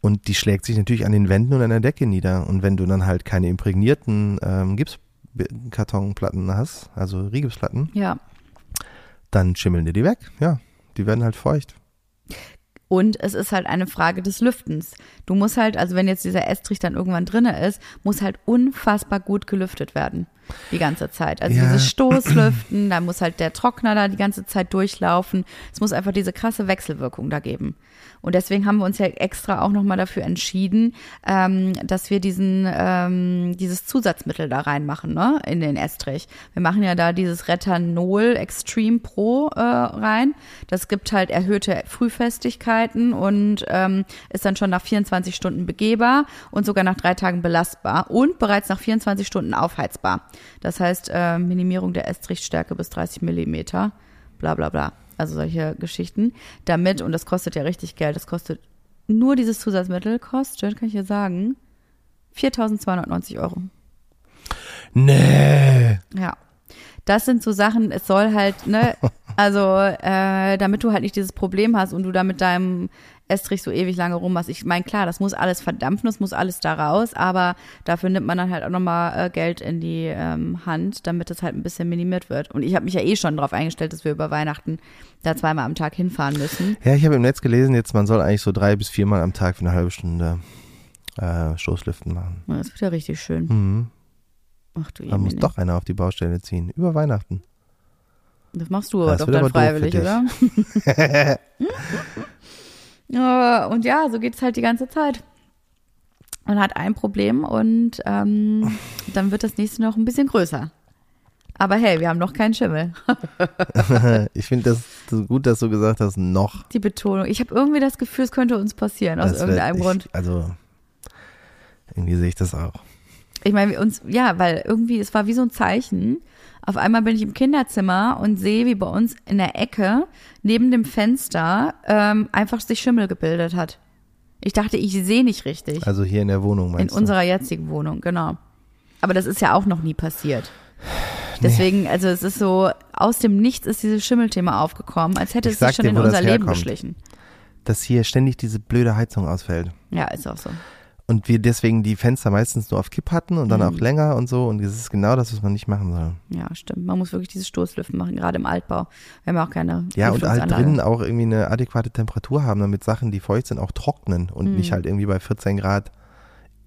Speaker 2: Und die schlägt sich natürlich an den Wänden und an der Decke nieder. Und wenn du dann halt keine imprägnierten ähm, Gipskartonplatten hast, also Rigipsplatten,
Speaker 1: Ja.
Speaker 2: dann schimmeln dir die weg. Ja, die werden halt feucht.
Speaker 1: Und es ist halt eine Frage des Lüftens. Du musst halt, also wenn jetzt dieser Estrich dann irgendwann drinne ist, muss halt unfassbar gut gelüftet werden. Die ganze Zeit. Also
Speaker 2: Ja.
Speaker 1: dieses Stoßlüften, da muss halt der Trockner da die ganze Zeit durchlaufen. Es muss einfach diese krasse Wechselwirkung da geben. Und deswegen haben wir uns ja extra auch nochmal dafür entschieden, ähm, dass wir diesen, ähm, dieses Zusatzmittel da reinmachen, ne, in den Estrich. Wir machen ja da dieses Retanol Extreme Pro äh, rein. Das gibt halt erhöhte Frühfestigkeiten und ähm, ist dann schon nach 24 Stunden begehbar und sogar nach drei Tagen belastbar und bereits nach 24 Stunden aufheizbar. Das heißt, äh, Minimierung der Estrichstärke bis 30 Millimeter, bla bla bla. Also solche Geschichten. Damit, und das kostet ja richtig Geld, das kostet nur dieses Zusatzmittel, kostet, kann ich dir sagen, 4.290 Euro.
Speaker 2: Nee.
Speaker 1: Ja. Das sind so Sachen, es soll halt, ne, also äh, damit du halt nicht dieses Problem hast und du da mit deinem Estrich so ewig lange rum hast. Ich meine, klar, das muss alles verdampfen, das muss alles da raus, aber dafür nimmt man dann halt auch nochmal äh, Geld in die ähm, Hand, damit das halt ein bisschen minimiert wird. Und ich habe mich ja eh schon darauf eingestellt, dass wir über Weihnachten da zweimal am Tag hinfahren müssen.
Speaker 2: Ja, ich habe im Netz gelesen, jetzt man soll eigentlich so drei bis viermal am Tag für eine halbe Stunde äh, Stoßlüften machen.
Speaker 1: Ja, Das wird ja richtig schön.
Speaker 2: Mhm.
Speaker 1: Ach du
Speaker 2: Da muss doch einer auf die Baustelle ziehen. Über Weihnachten.
Speaker 1: Das machst du aber
Speaker 2: Das
Speaker 1: doch dann
Speaker 2: aber
Speaker 1: freiwillig, oder? ja, und ja, so geht's halt die ganze Zeit. Man hat ein Problem und ähm, dann wird das nächste noch ein bisschen größer. Aber hey, wir haben noch keinen Schimmel.
Speaker 2: ich finde das so gut, dass du gesagt hast, noch.
Speaker 1: Die Betonung. Ich habe irgendwie das Gefühl, es könnte uns passieren aus
Speaker 2: Das wär-
Speaker 1: irgendeinem
Speaker 2: ich,
Speaker 1: Grund.
Speaker 2: Also, Irgendwie sehe ich das auch.
Speaker 1: Ich meine, wir uns, ja, weil irgendwie, es war wie so ein Zeichen. Auf einmal bin ich im Kinderzimmer und sehe, wie bei uns in der Ecke neben dem Fenster ähm, einfach sich Schimmel gebildet hat. Ich dachte, ich sehe nicht richtig.
Speaker 2: Also hier in der Wohnung
Speaker 1: in
Speaker 2: meinst du?
Speaker 1: unserer jetzigen Wohnung, genau. Aber das ist ja auch noch nie passiert. Deswegen, also es ist so, aus dem Nichts ist dieses Schimmelthema aufgekommen, als hätte
Speaker 2: Ich
Speaker 1: es sich schon
Speaker 2: dir,
Speaker 1: in unser Leben
Speaker 2: herkommt.
Speaker 1: geschlichen.
Speaker 2: Dass hier ständig diese blöde Heizung ausfällt.
Speaker 1: Ja, ist auch so.
Speaker 2: Und wir deswegen die Fenster meistens nur auf Kipp hatten und dann
Speaker 1: Mhm.
Speaker 2: auch länger und so. Und das ist genau das, was man nicht machen soll.
Speaker 1: Ja, stimmt. Man muss wirklich diese Stoßlüften machen, gerade im Altbau. Wir haben ja auch keine
Speaker 2: Ja, und halt drinnen auch irgendwie eine adäquate Temperatur haben, damit Sachen, die feucht sind, auch trocknen und
Speaker 1: Mhm.
Speaker 2: nicht halt irgendwie bei 14 Grad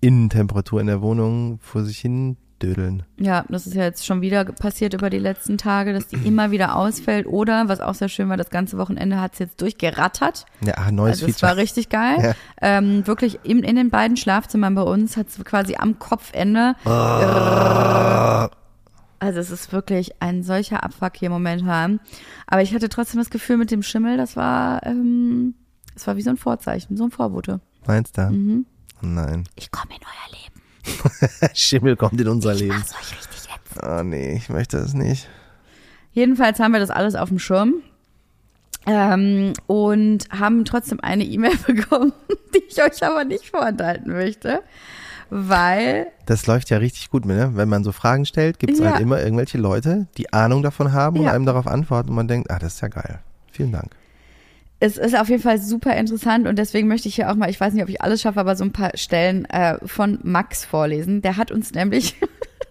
Speaker 2: Innentemperatur in der Wohnung vor sich hin dödeln.
Speaker 1: Ja, das ist ja jetzt schon wieder passiert über die letzten Tage, dass die immer wieder ausfällt. Oder, was auch sehr schön war, das ganze Wochenende hat es jetzt durchgerattert.
Speaker 2: Ja, ah, neues
Speaker 1: Also es war
Speaker 2: Feature.
Speaker 1: richtig geil.
Speaker 2: Ja.
Speaker 1: Ähm, wirklich in, in den beiden Schlafzimmern bei uns hat es quasi am Kopfende. Also es ist wirklich ein solcher Abfuck hier momentan. Aber ich hatte trotzdem das Gefühl mit dem Schimmel, das war, ähm, das war wie so ein Vorzeichen, so ein Vorbote.
Speaker 2: Meinst du?
Speaker 1: Mhm.
Speaker 2: Nein.
Speaker 1: Ich komme in euer Leben.
Speaker 2: Schimmel kommt in unser
Speaker 1: Ich
Speaker 2: Leben. Oh nee, ich möchte das nicht.
Speaker 1: Jedenfalls haben wir das alles auf dem Schirm. Ähm, und haben trotzdem eine E-Mail bekommen, die ich euch aber nicht vorenthalten möchte, weil
Speaker 2: Das läuft ja richtig gut, ne? Wenn man so Fragen stellt, gibt es
Speaker 1: Ja.
Speaker 2: halt immer irgendwelche Leute, die Ahnung davon haben und
Speaker 1: Ja.
Speaker 2: einem darauf antworten und man denkt, ah, das ist ja geil. Vielen Dank.
Speaker 1: Es ist auf jeden Fall super interessant und deswegen möchte ich hier auch mal, ich weiß nicht, ob ich alles schaffe, aber so ein paar Stellen äh, von Max vorlesen. Der hat uns nämlich,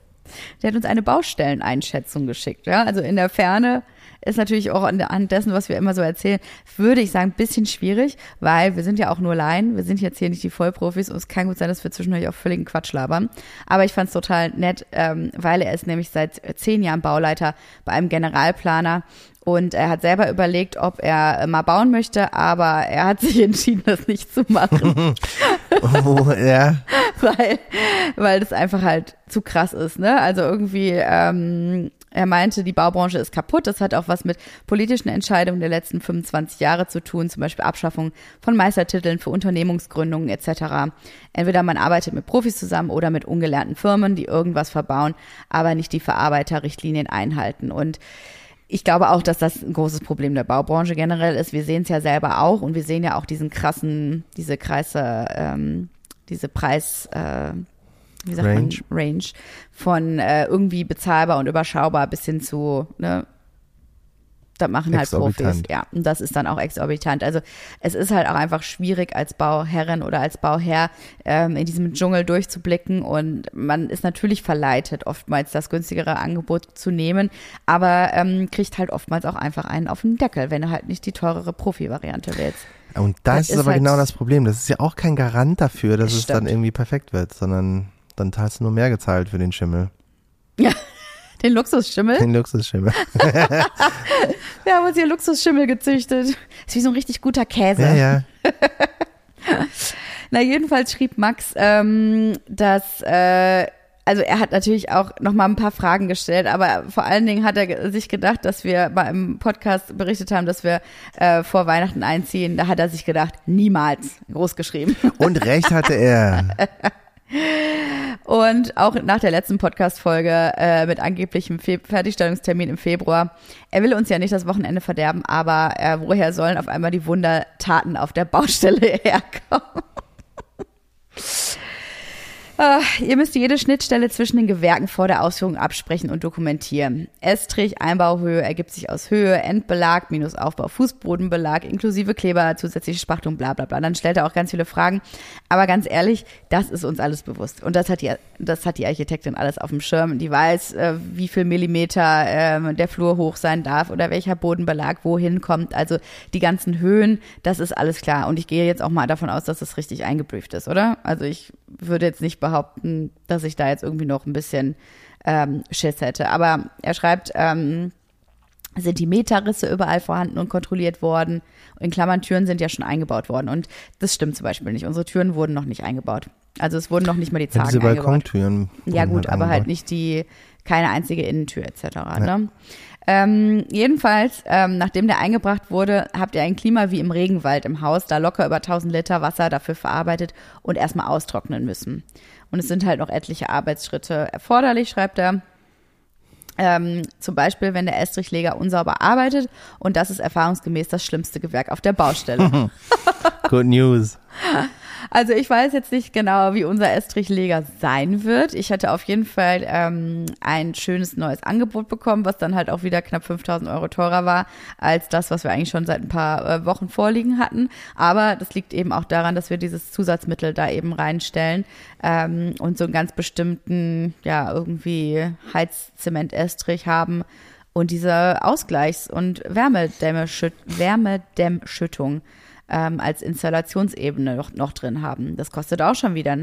Speaker 1: der hat uns eine Baustelleneinschätzung geschickt. Ja, also in der Ferne ist natürlich auch an, dessen, was wir immer so erzählen, würde ich sagen, ein bisschen schwierig, weil wir sind ja auch nur Laien. Wir sind jetzt hier nicht die Vollprofis und es kann gut sein, dass wir zwischendurch auch völligen Quatsch labern. Aber ich fand es total nett, ähm, weil er ist nämlich seit zehn Jahren Bauleiter bei einem Generalplaner und er hat selber überlegt, ob er äh, mal bauen möchte, aber er hat sich entschieden, das nicht zu machen,
Speaker 2: Oh, ja.
Speaker 1: weil, weil das einfach halt zu krass ist. Ne? Also irgendwie, ähm, er meinte, die Baubranche ist kaputt. Das hat auch was mit politischen Entscheidungen der letzten 25 Jahre zu tun, zum Beispiel Abschaffung von Meistertiteln für Unternehmungsgründungen etc. Entweder man arbeitet mit Profis zusammen oder mit ungelernten Firmen, die irgendwas verbauen, aber nicht die Verarbeiterrichtlinien einhalten. Und ich glaube auch, dass das ein großes Problem der Baubranche generell ist. Wir sehen es ja selber auch und wir sehen ja auch diesen krassen, diese Kreise, ähm, diese Preis, äh, wie sagt
Speaker 2: Range.
Speaker 1: man, Range von äh, irgendwie bezahlbar und überschaubar bis hin zu, ne, das machen halt Profis. Ja, und das ist dann auch exorbitant. Also es ist halt auch einfach schwierig als Bauherrin oder als Bauherr ähm, in diesem Dschungel durchzublicken und man ist natürlich verleitet, oftmals das günstigere Angebot zu nehmen, aber ähm, kriegt halt oftmals auch einfach einen auf den Deckel, wenn er halt nicht die teurere Profi-Variante wählt.
Speaker 2: Und das,
Speaker 1: Das
Speaker 2: ist, aber
Speaker 1: halt-
Speaker 2: genau das Problem. Das ist ja auch kein Garant dafür, dass
Speaker 1: Das
Speaker 2: es dann
Speaker 1: stimmt.
Speaker 2: irgendwie perfekt wird, sondern dann hast du nur mehr gezahlt für den Schimmel.
Speaker 1: Den Luxusschimmel?
Speaker 2: Den Luxusschimmel.
Speaker 1: Wir haben uns hier Luxusschimmel gezüchtet. Ist wie so ein richtig guter Käse.
Speaker 2: Ja, ja.
Speaker 1: Na, jedenfalls schrieb Max, ähm, dass, äh, also er hat natürlich auch noch mal ein paar Fragen gestellt, aber vor allen Dingen hat er sich gedacht, dass wir bei einem Podcast berichtet haben, dass wir äh, vor Weihnachten einziehen. Da hat er sich gedacht, niemals, groß geschrieben.
Speaker 2: Und recht hatte er.
Speaker 1: Und auch nach der letzten Podcast-Folge äh, mit angeblichem Fe Fertigstellungstermin im Februar. Er will uns ja nicht das Wochenende verderben, aber äh, woher sollen auf einmal die Wundertaten auf der Baustelle herkommen? Ah, ihr müsst jede Schnittstelle zwischen den Gewerken vor der Ausführung absprechen und dokumentieren. Estrich, Einbauhöhe ergibt sich aus Höhe, Endbelag minus Aufbau, Fußbodenbelag, inklusive Kleber, zusätzliche Spachtung, bla bla bla. Dann stellt er auch ganz viele Fragen. Aber ganz ehrlich, das ist uns alles bewusst. Und das hat die, das hat die Architektin alles auf dem Schirm. Die weiß, äh, wie viel Millimeter ähm, der Flur hoch sein darf oder welcher Bodenbelag wohin kommt. Also die ganzen Höhen, das ist alles klar. Und ich gehe jetzt auch mal davon aus, dass das richtig eingebrieft ist, oder? Also ich würde jetzt nicht behaupten, dass ich da jetzt irgendwie noch ein bisschen ähm, Schiss hätte. Aber er schreibt, ähm, sind die Meterrisse überall vorhanden und kontrolliert worden. In Klammern, Türen sind ja schon eingebaut worden. Und das stimmt zum Beispiel nicht. Unsere Türen wurden noch nicht eingebaut. Also es wurden noch nicht mal die
Speaker 2: Ja,
Speaker 1: Zagen
Speaker 2: diese
Speaker 1: eingebaut.
Speaker 2: Balkontüren.
Speaker 1: Ja gut, aber halt nicht die, keine einzige Innentür etc. Ne? Ähm, jedenfalls, ähm, nachdem der eingebracht wurde, habt ihr ein Klima wie im Regenwald im Haus, da locker über 1000 Liter Wasser dafür verarbeitet und erstmal austrocknen müssen. Und es sind halt noch etliche Arbeitsschritte erforderlich, schreibt er. Ähm, zum Beispiel, wenn der Estrichleger unsauber arbeitet und das ist erfahrungsgemäß das schlimmste Gewerk auf der Baustelle.
Speaker 2: Good News.
Speaker 1: Also ich weiß jetzt nicht genau, wie unser Estrichleger sein wird. Ich hatte auf jeden Fall ähm, ein schönes neues Angebot bekommen, was dann halt auch wieder knapp 5000 Euro teurer war als das, was wir eigentlich schon seit ein paar äh, Wochen vorliegen hatten. Aber das liegt eben auch daran, dass wir dieses Zusatzmittel da eben reinstellen ähm, und so einen ganz bestimmten, ja, irgendwie Heizzement-Estrich haben und diese Ausgleichs- und Wärmedämmschüttung ähm, als Installationsebene noch, noch drin haben. Das kostet auch schon wieder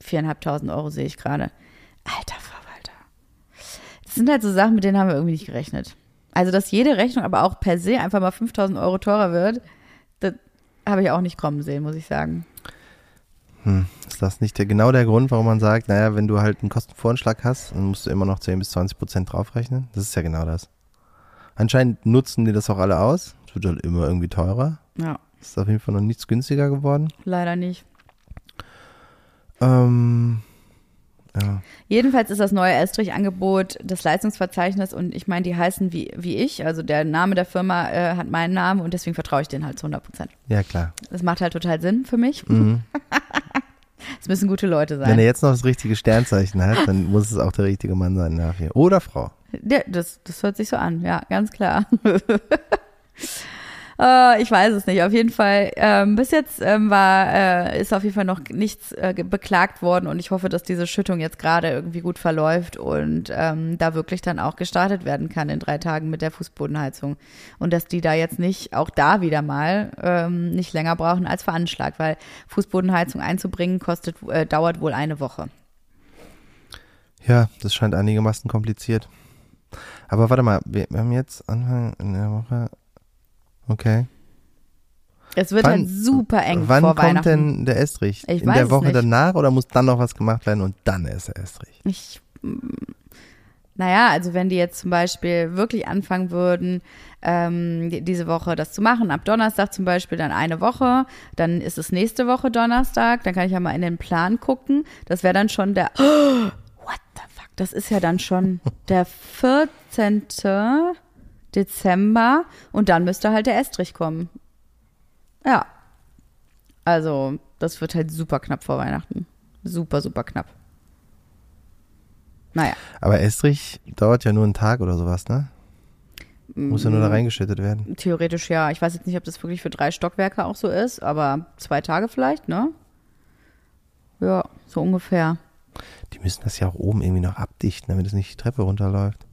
Speaker 1: viereinhalbtausend Euro, sehe ich gerade. Alter Verwalter. Das sind halt so Sachen, mit denen haben wir irgendwie nicht gerechnet. Also, dass jede Rechnung aber auch per se einfach mal 5000 Euro teurer wird, das habe ich auch nicht kommen sehen, muss ich sagen.
Speaker 2: Hm. Ist das nicht der, genau der Grund, warum man sagt, naja, wenn du halt einen Kostenvoranschlag hast, dann musst du immer noch 10 bis 20 Prozent draufrechnen? Das ist ja genau das. Anscheinend nutzen die das auch alle aus. Es wird halt immer irgendwie teurer.
Speaker 1: Ja.
Speaker 2: Ist auf jeden Fall noch nichts günstiger geworden.
Speaker 1: Leider nicht.
Speaker 2: Ähm, ja.
Speaker 1: Jedenfalls ist das neue Estrich-Angebot das Leistungsverzeichnis und ich meine, die heißen wie, wie ich, also der Name der Firma äh, hat meinen Namen und deswegen vertraue ich denen halt zu 100 Prozent.
Speaker 2: Ja, klar.
Speaker 1: Das macht halt total Sinn für mich.
Speaker 2: Mhm.
Speaker 1: Es müssen gute Leute sein.
Speaker 2: Wenn er jetzt noch das richtige Sternzeichen hat, dann muss es auch der richtige Mann sein dafür. Oder Frau.
Speaker 1: Ja, das, das hört sich so an, ja, ganz klar. Äh, ich weiß es nicht. Auf jeden Fall, ähm, bis jetzt ähm, war, äh, ist auf jeden Fall noch nichts äh, beklagt worden und ich hoffe, dass diese Schüttung jetzt gerade irgendwie gut verläuft und ähm, da wirklich dann auch gestartet werden kann in drei Tagen mit der Fußbodenheizung. Und dass die da jetzt nicht, auch da wieder mal, ähm, nicht länger brauchen als veranschlagt, weil Fußbodenheizung einzubringen kostet, äh, dauert wohl eine Woche.
Speaker 2: Ja, das scheint einigermaßen kompliziert. Aber warte mal, wir, haben jetzt Anfang in der Woche Okay.
Speaker 1: Es wird
Speaker 2: Wann-
Speaker 1: halt super eng
Speaker 2: Wann
Speaker 1: vor
Speaker 2: kommt
Speaker 1: Weihnachten.
Speaker 2: denn der Estrich?
Speaker 1: Ich
Speaker 2: In der Woche
Speaker 1: nicht.
Speaker 2: danach oder muss dann noch was gemacht werden und dann ist der Estrich?
Speaker 1: Ich, mm, naja, also wenn die jetzt zum Beispiel wirklich anfangen würden, ähm, die- diese Woche das zu machen, ab Donnerstag zum Beispiel dann eine Woche, dann ist es nächste Woche Donnerstag, dann kann ich ja mal in den Plan gucken. Das wäre dann schon der, what the fuck, das ist ja dann schon der 14. Dezember und dann müsste halt der Estrich kommen. Ja. Also, das wird halt super knapp vor Weihnachten. Super, super knapp. Naja.
Speaker 2: Aber Estrich dauert ja nur einen Tag oder sowas, ne? Muss ja nur da reingeschüttet werden.
Speaker 1: Theoretisch ja. Ich weiß jetzt nicht, ob das wirklich für drei Stockwerke auch so ist, aber zwei Tage vielleicht, ne? Ja, so ungefähr.
Speaker 2: Die müssen das ja auch oben irgendwie noch abdichten, damit es nicht die Treppe runterläuft.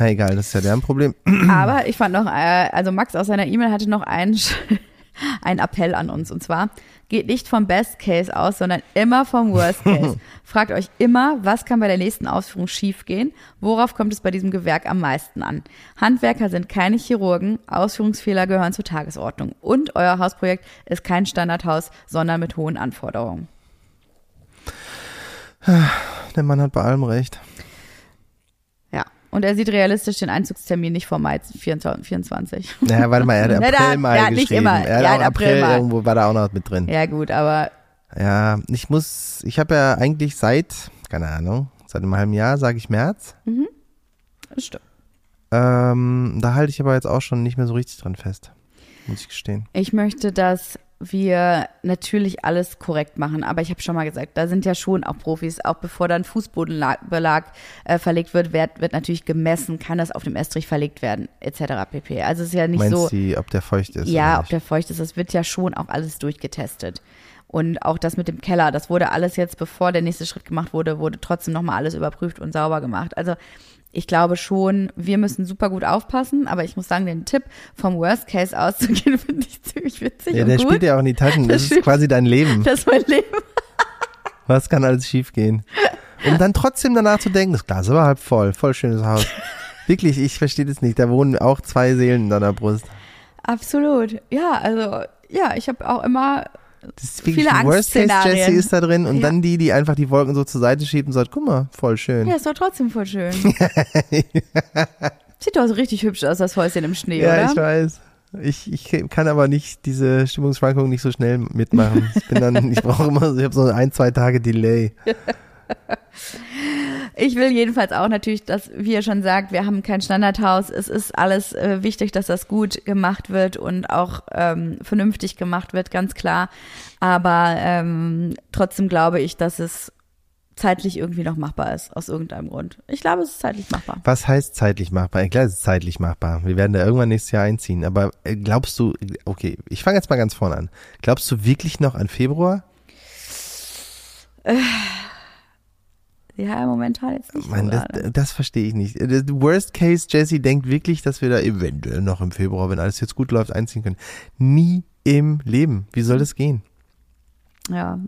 Speaker 2: Na egal, das ist ja deren Problem.
Speaker 1: Aber ich fand noch, äh, also Max aus seiner E-Mail hatte noch einen, einen Appell an uns. Und zwar, geht nicht vom Best Case aus, sondern immer vom Worst Case. Fragt euch immer, was kann bei der nächsten Ausführung schiefgehen? Worauf kommt es bei diesem Gewerk am meisten an? Handwerker sind keine Chirurgen, Ausführungsfehler gehören zur Tagesordnung. Und euer Hausprojekt ist kein Standardhaus, sondern mit hohen Anforderungen.
Speaker 2: Der Mann hat bei allem recht.
Speaker 1: Und er sieht realistisch den Einzugstermin nicht vor Mai 24.
Speaker 2: Naja, warte mal, er hat
Speaker 1: Na, da-
Speaker 2: April mal
Speaker 1: ja, nicht
Speaker 2: geschrieben.
Speaker 1: immer.
Speaker 2: Er hat
Speaker 1: Ja,
Speaker 2: auch April,
Speaker 1: April
Speaker 2: irgendwo war da auch noch mit drin.
Speaker 1: Ja, gut, aber
Speaker 2: Ja, ich muss, ich habe ja eigentlich seit, keine Ahnung, seit einem halben Jahr sage ich März.
Speaker 1: stimmt.
Speaker 2: Ähm, da halte ich aber jetzt auch schon nicht mehr so richtig dran fest, muss ich gestehen.
Speaker 1: Ich möchte, dass wir natürlich alles korrekt machen, aber ich habe schon mal gesagt, da sind ja schon auch Profis, auch bevor dann Fußbodenbelag äh, verlegt wird, wird, wird natürlich gemessen, kann das auf dem Estrich verlegt werden, etc. pp. Also es ist ja nicht
Speaker 2: Meinst
Speaker 1: so,
Speaker 2: du, ob der feucht ist?
Speaker 1: ja, ob der feucht ist, das wird ja schon auch alles durchgetestet. Und auch das mit dem Keller, das wurde alles jetzt, bevor der nächste Schritt gemacht wurde, wurde trotzdem nochmal alles überprüft und sauber gemacht. Also ich glaube schon, wir müssen super gut aufpassen, aber ich muss sagen, den Tipp vom Worst Case auszugehen, finde ich ziemlich witzig
Speaker 2: Ja,
Speaker 1: und
Speaker 2: der
Speaker 1: gut.
Speaker 2: spielt ja auch in die Taschen. Das
Speaker 1: Das
Speaker 2: ist quasi dein Leben.
Speaker 1: Das ist mein Leben.
Speaker 2: Was kann alles schiefgehen? Um dann trotzdem danach zu denken, das Glas ist aber halb voll. Voll schönes Haus. Wirklich, ich verstehe das nicht. Da wohnen auch zwei Seelen in deiner Brust.
Speaker 1: Absolut. Ja, also, ja, ich habe auch immer,
Speaker 2: Das
Speaker 1: Viele
Speaker 2: ein Worst Case
Speaker 1: Angstszenarien.
Speaker 2: Jesse ist da drin und
Speaker 1: Ja.
Speaker 2: dann die, die einfach die Wolken so zur Seite schiebt und sagt, guck mal, voll schön.
Speaker 1: ja, ist doch trotzdem voll schön. Sieht doch so richtig hübsch aus, das Häuschen im Schnee,
Speaker 2: Ja,
Speaker 1: oder?
Speaker 2: ich weiß. Ich, ich kann aber nicht diese Stimmungsschwankungen nicht so schnell mitmachen. Ich bin dann, ich brauche immer, ich habe so ein, zwei Tage Delay.
Speaker 1: Ich will jedenfalls auch natürlich, dass, wie ihr schon sagt, wir haben kein Standardhaus. Es ist alles äh, wichtig, dass das gut gemacht wird und auch ähm, vernünftig gemacht wird, ganz klar. Aber ähm, trotzdem glaube ich, dass es zeitlich irgendwie noch machbar ist, aus irgendeinem Grund. Ich glaube, es ist zeitlich machbar.
Speaker 2: Was heißt zeitlich machbar? Klar, es ist zeitlich machbar. Wir werden da irgendwann nächstes Jahr einziehen. Aber äh, glaubst du, okay, ich fange jetzt mal ganz vorne an. Glaubst du wirklich noch an Februar?
Speaker 1: Ja, momentan jetzt nicht.
Speaker 2: Mann, das, das verstehe ich nicht. Äh, worst case, Jesse denkt wirklich, dass wir da eventuell noch im Februar, wenn alles jetzt gut läuft, einziehen können. Nie im Leben. Wie soll das gehen?
Speaker 1: Ja,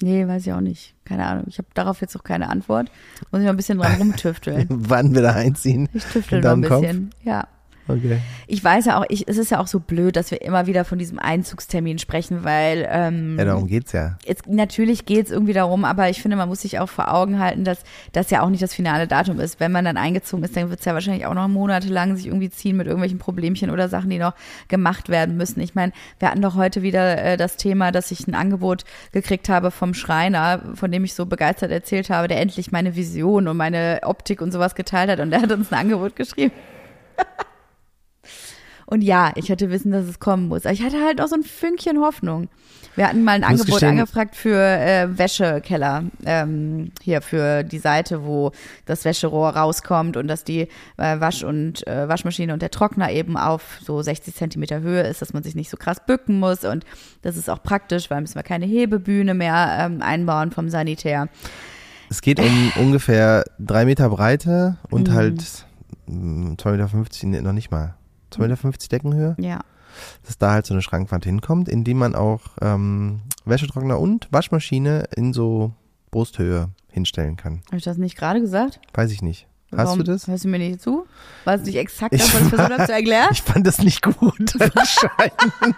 Speaker 1: nee, weiß ich auch nicht. Keine Ahnung. Ich habe darauf jetzt auch keine Antwort. Muss ich noch ein bisschen dran rumtüfteln.
Speaker 2: Wann wir da einziehen?
Speaker 1: Ich tüftel noch ein bisschen.
Speaker 2: Kopf?
Speaker 1: Ja.
Speaker 2: Okay.
Speaker 1: Ich weiß ja auch, ich, es ist ja auch so blöd, dass wir immer wieder von diesem Einzugstermin sprechen, weil ähm,
Speaker 2: Ja, darum geht's ja.
Speaker 1: jetzt, natürlich geht's irgendwie darum, aber ich finde, man muss sich auch vor Augen halten, dass das ja auch nicht das finale Datum ist. Wenn man dann eingezogen ist, dann wird's ja wahrscheinlich auch noch monatelang sich irgendwie ziehen mit irgendwelchen Problemchen oder Sachen, die noch gemacht werden müssen. Ich meine, wir hatten doch heute wieder äh, das Thema, dass ich ein Angebot gekriegt habe vom Schreiner, von dem ich so begeistert erzählt habe, der endlich meine Vision und meine Optik und sowas geteilt hat und der hat uns ein Angebot geschrieben. Und ja, ich hätte wissen, dass es kommen muss. Aber ich hatte halt auch so ein Fünkchen Hoffnung. Wir hatten mal ein Angebot
Speaker 2: gestehen-
Speaker 1: angefragt für äh, Wäschekeller. Ähm, hier für die Seite, wo das Wäscherohr rauskommt und dass die äh, Wasch- und äh, Waschmaschine und der Trockner eben auf so 60 Zentimeter Höhe ist, dass man sich nicht so krass bücken muss. Und das ist auch praktisch, weil müssen wir keine Hebebühne mehr ähm, einbauen vom Sanitär.
Speaker 2: Es geht um ungefähr drei Meter Breite und
Speaker 1: Mhm.
Speaker 2: halt mm, 2,50 Meter, nee, noch nicht mal. 2,50 Meter Deckenhöhe,
Speaker 1: Ja.
Speaker 2: dass da halt so eine Schrankwand hinkommt, in die man auch ähm, Wäschetrockner und Waschmaschine in so Brusthöhe hinstellen kann.
Speaker 1: Habe ich das nicht gerade gesagt?
Speaker 2: Weiß ich nicht. Hast
Speaker 1: Warum
Speaker 2: du das?
Speaker 1: Hörst du mir nicht zu? War es nicht exakt das, was ich versucht habe zu erklären?
Speaker 2: Ich fand das nicht gut, anscheinend.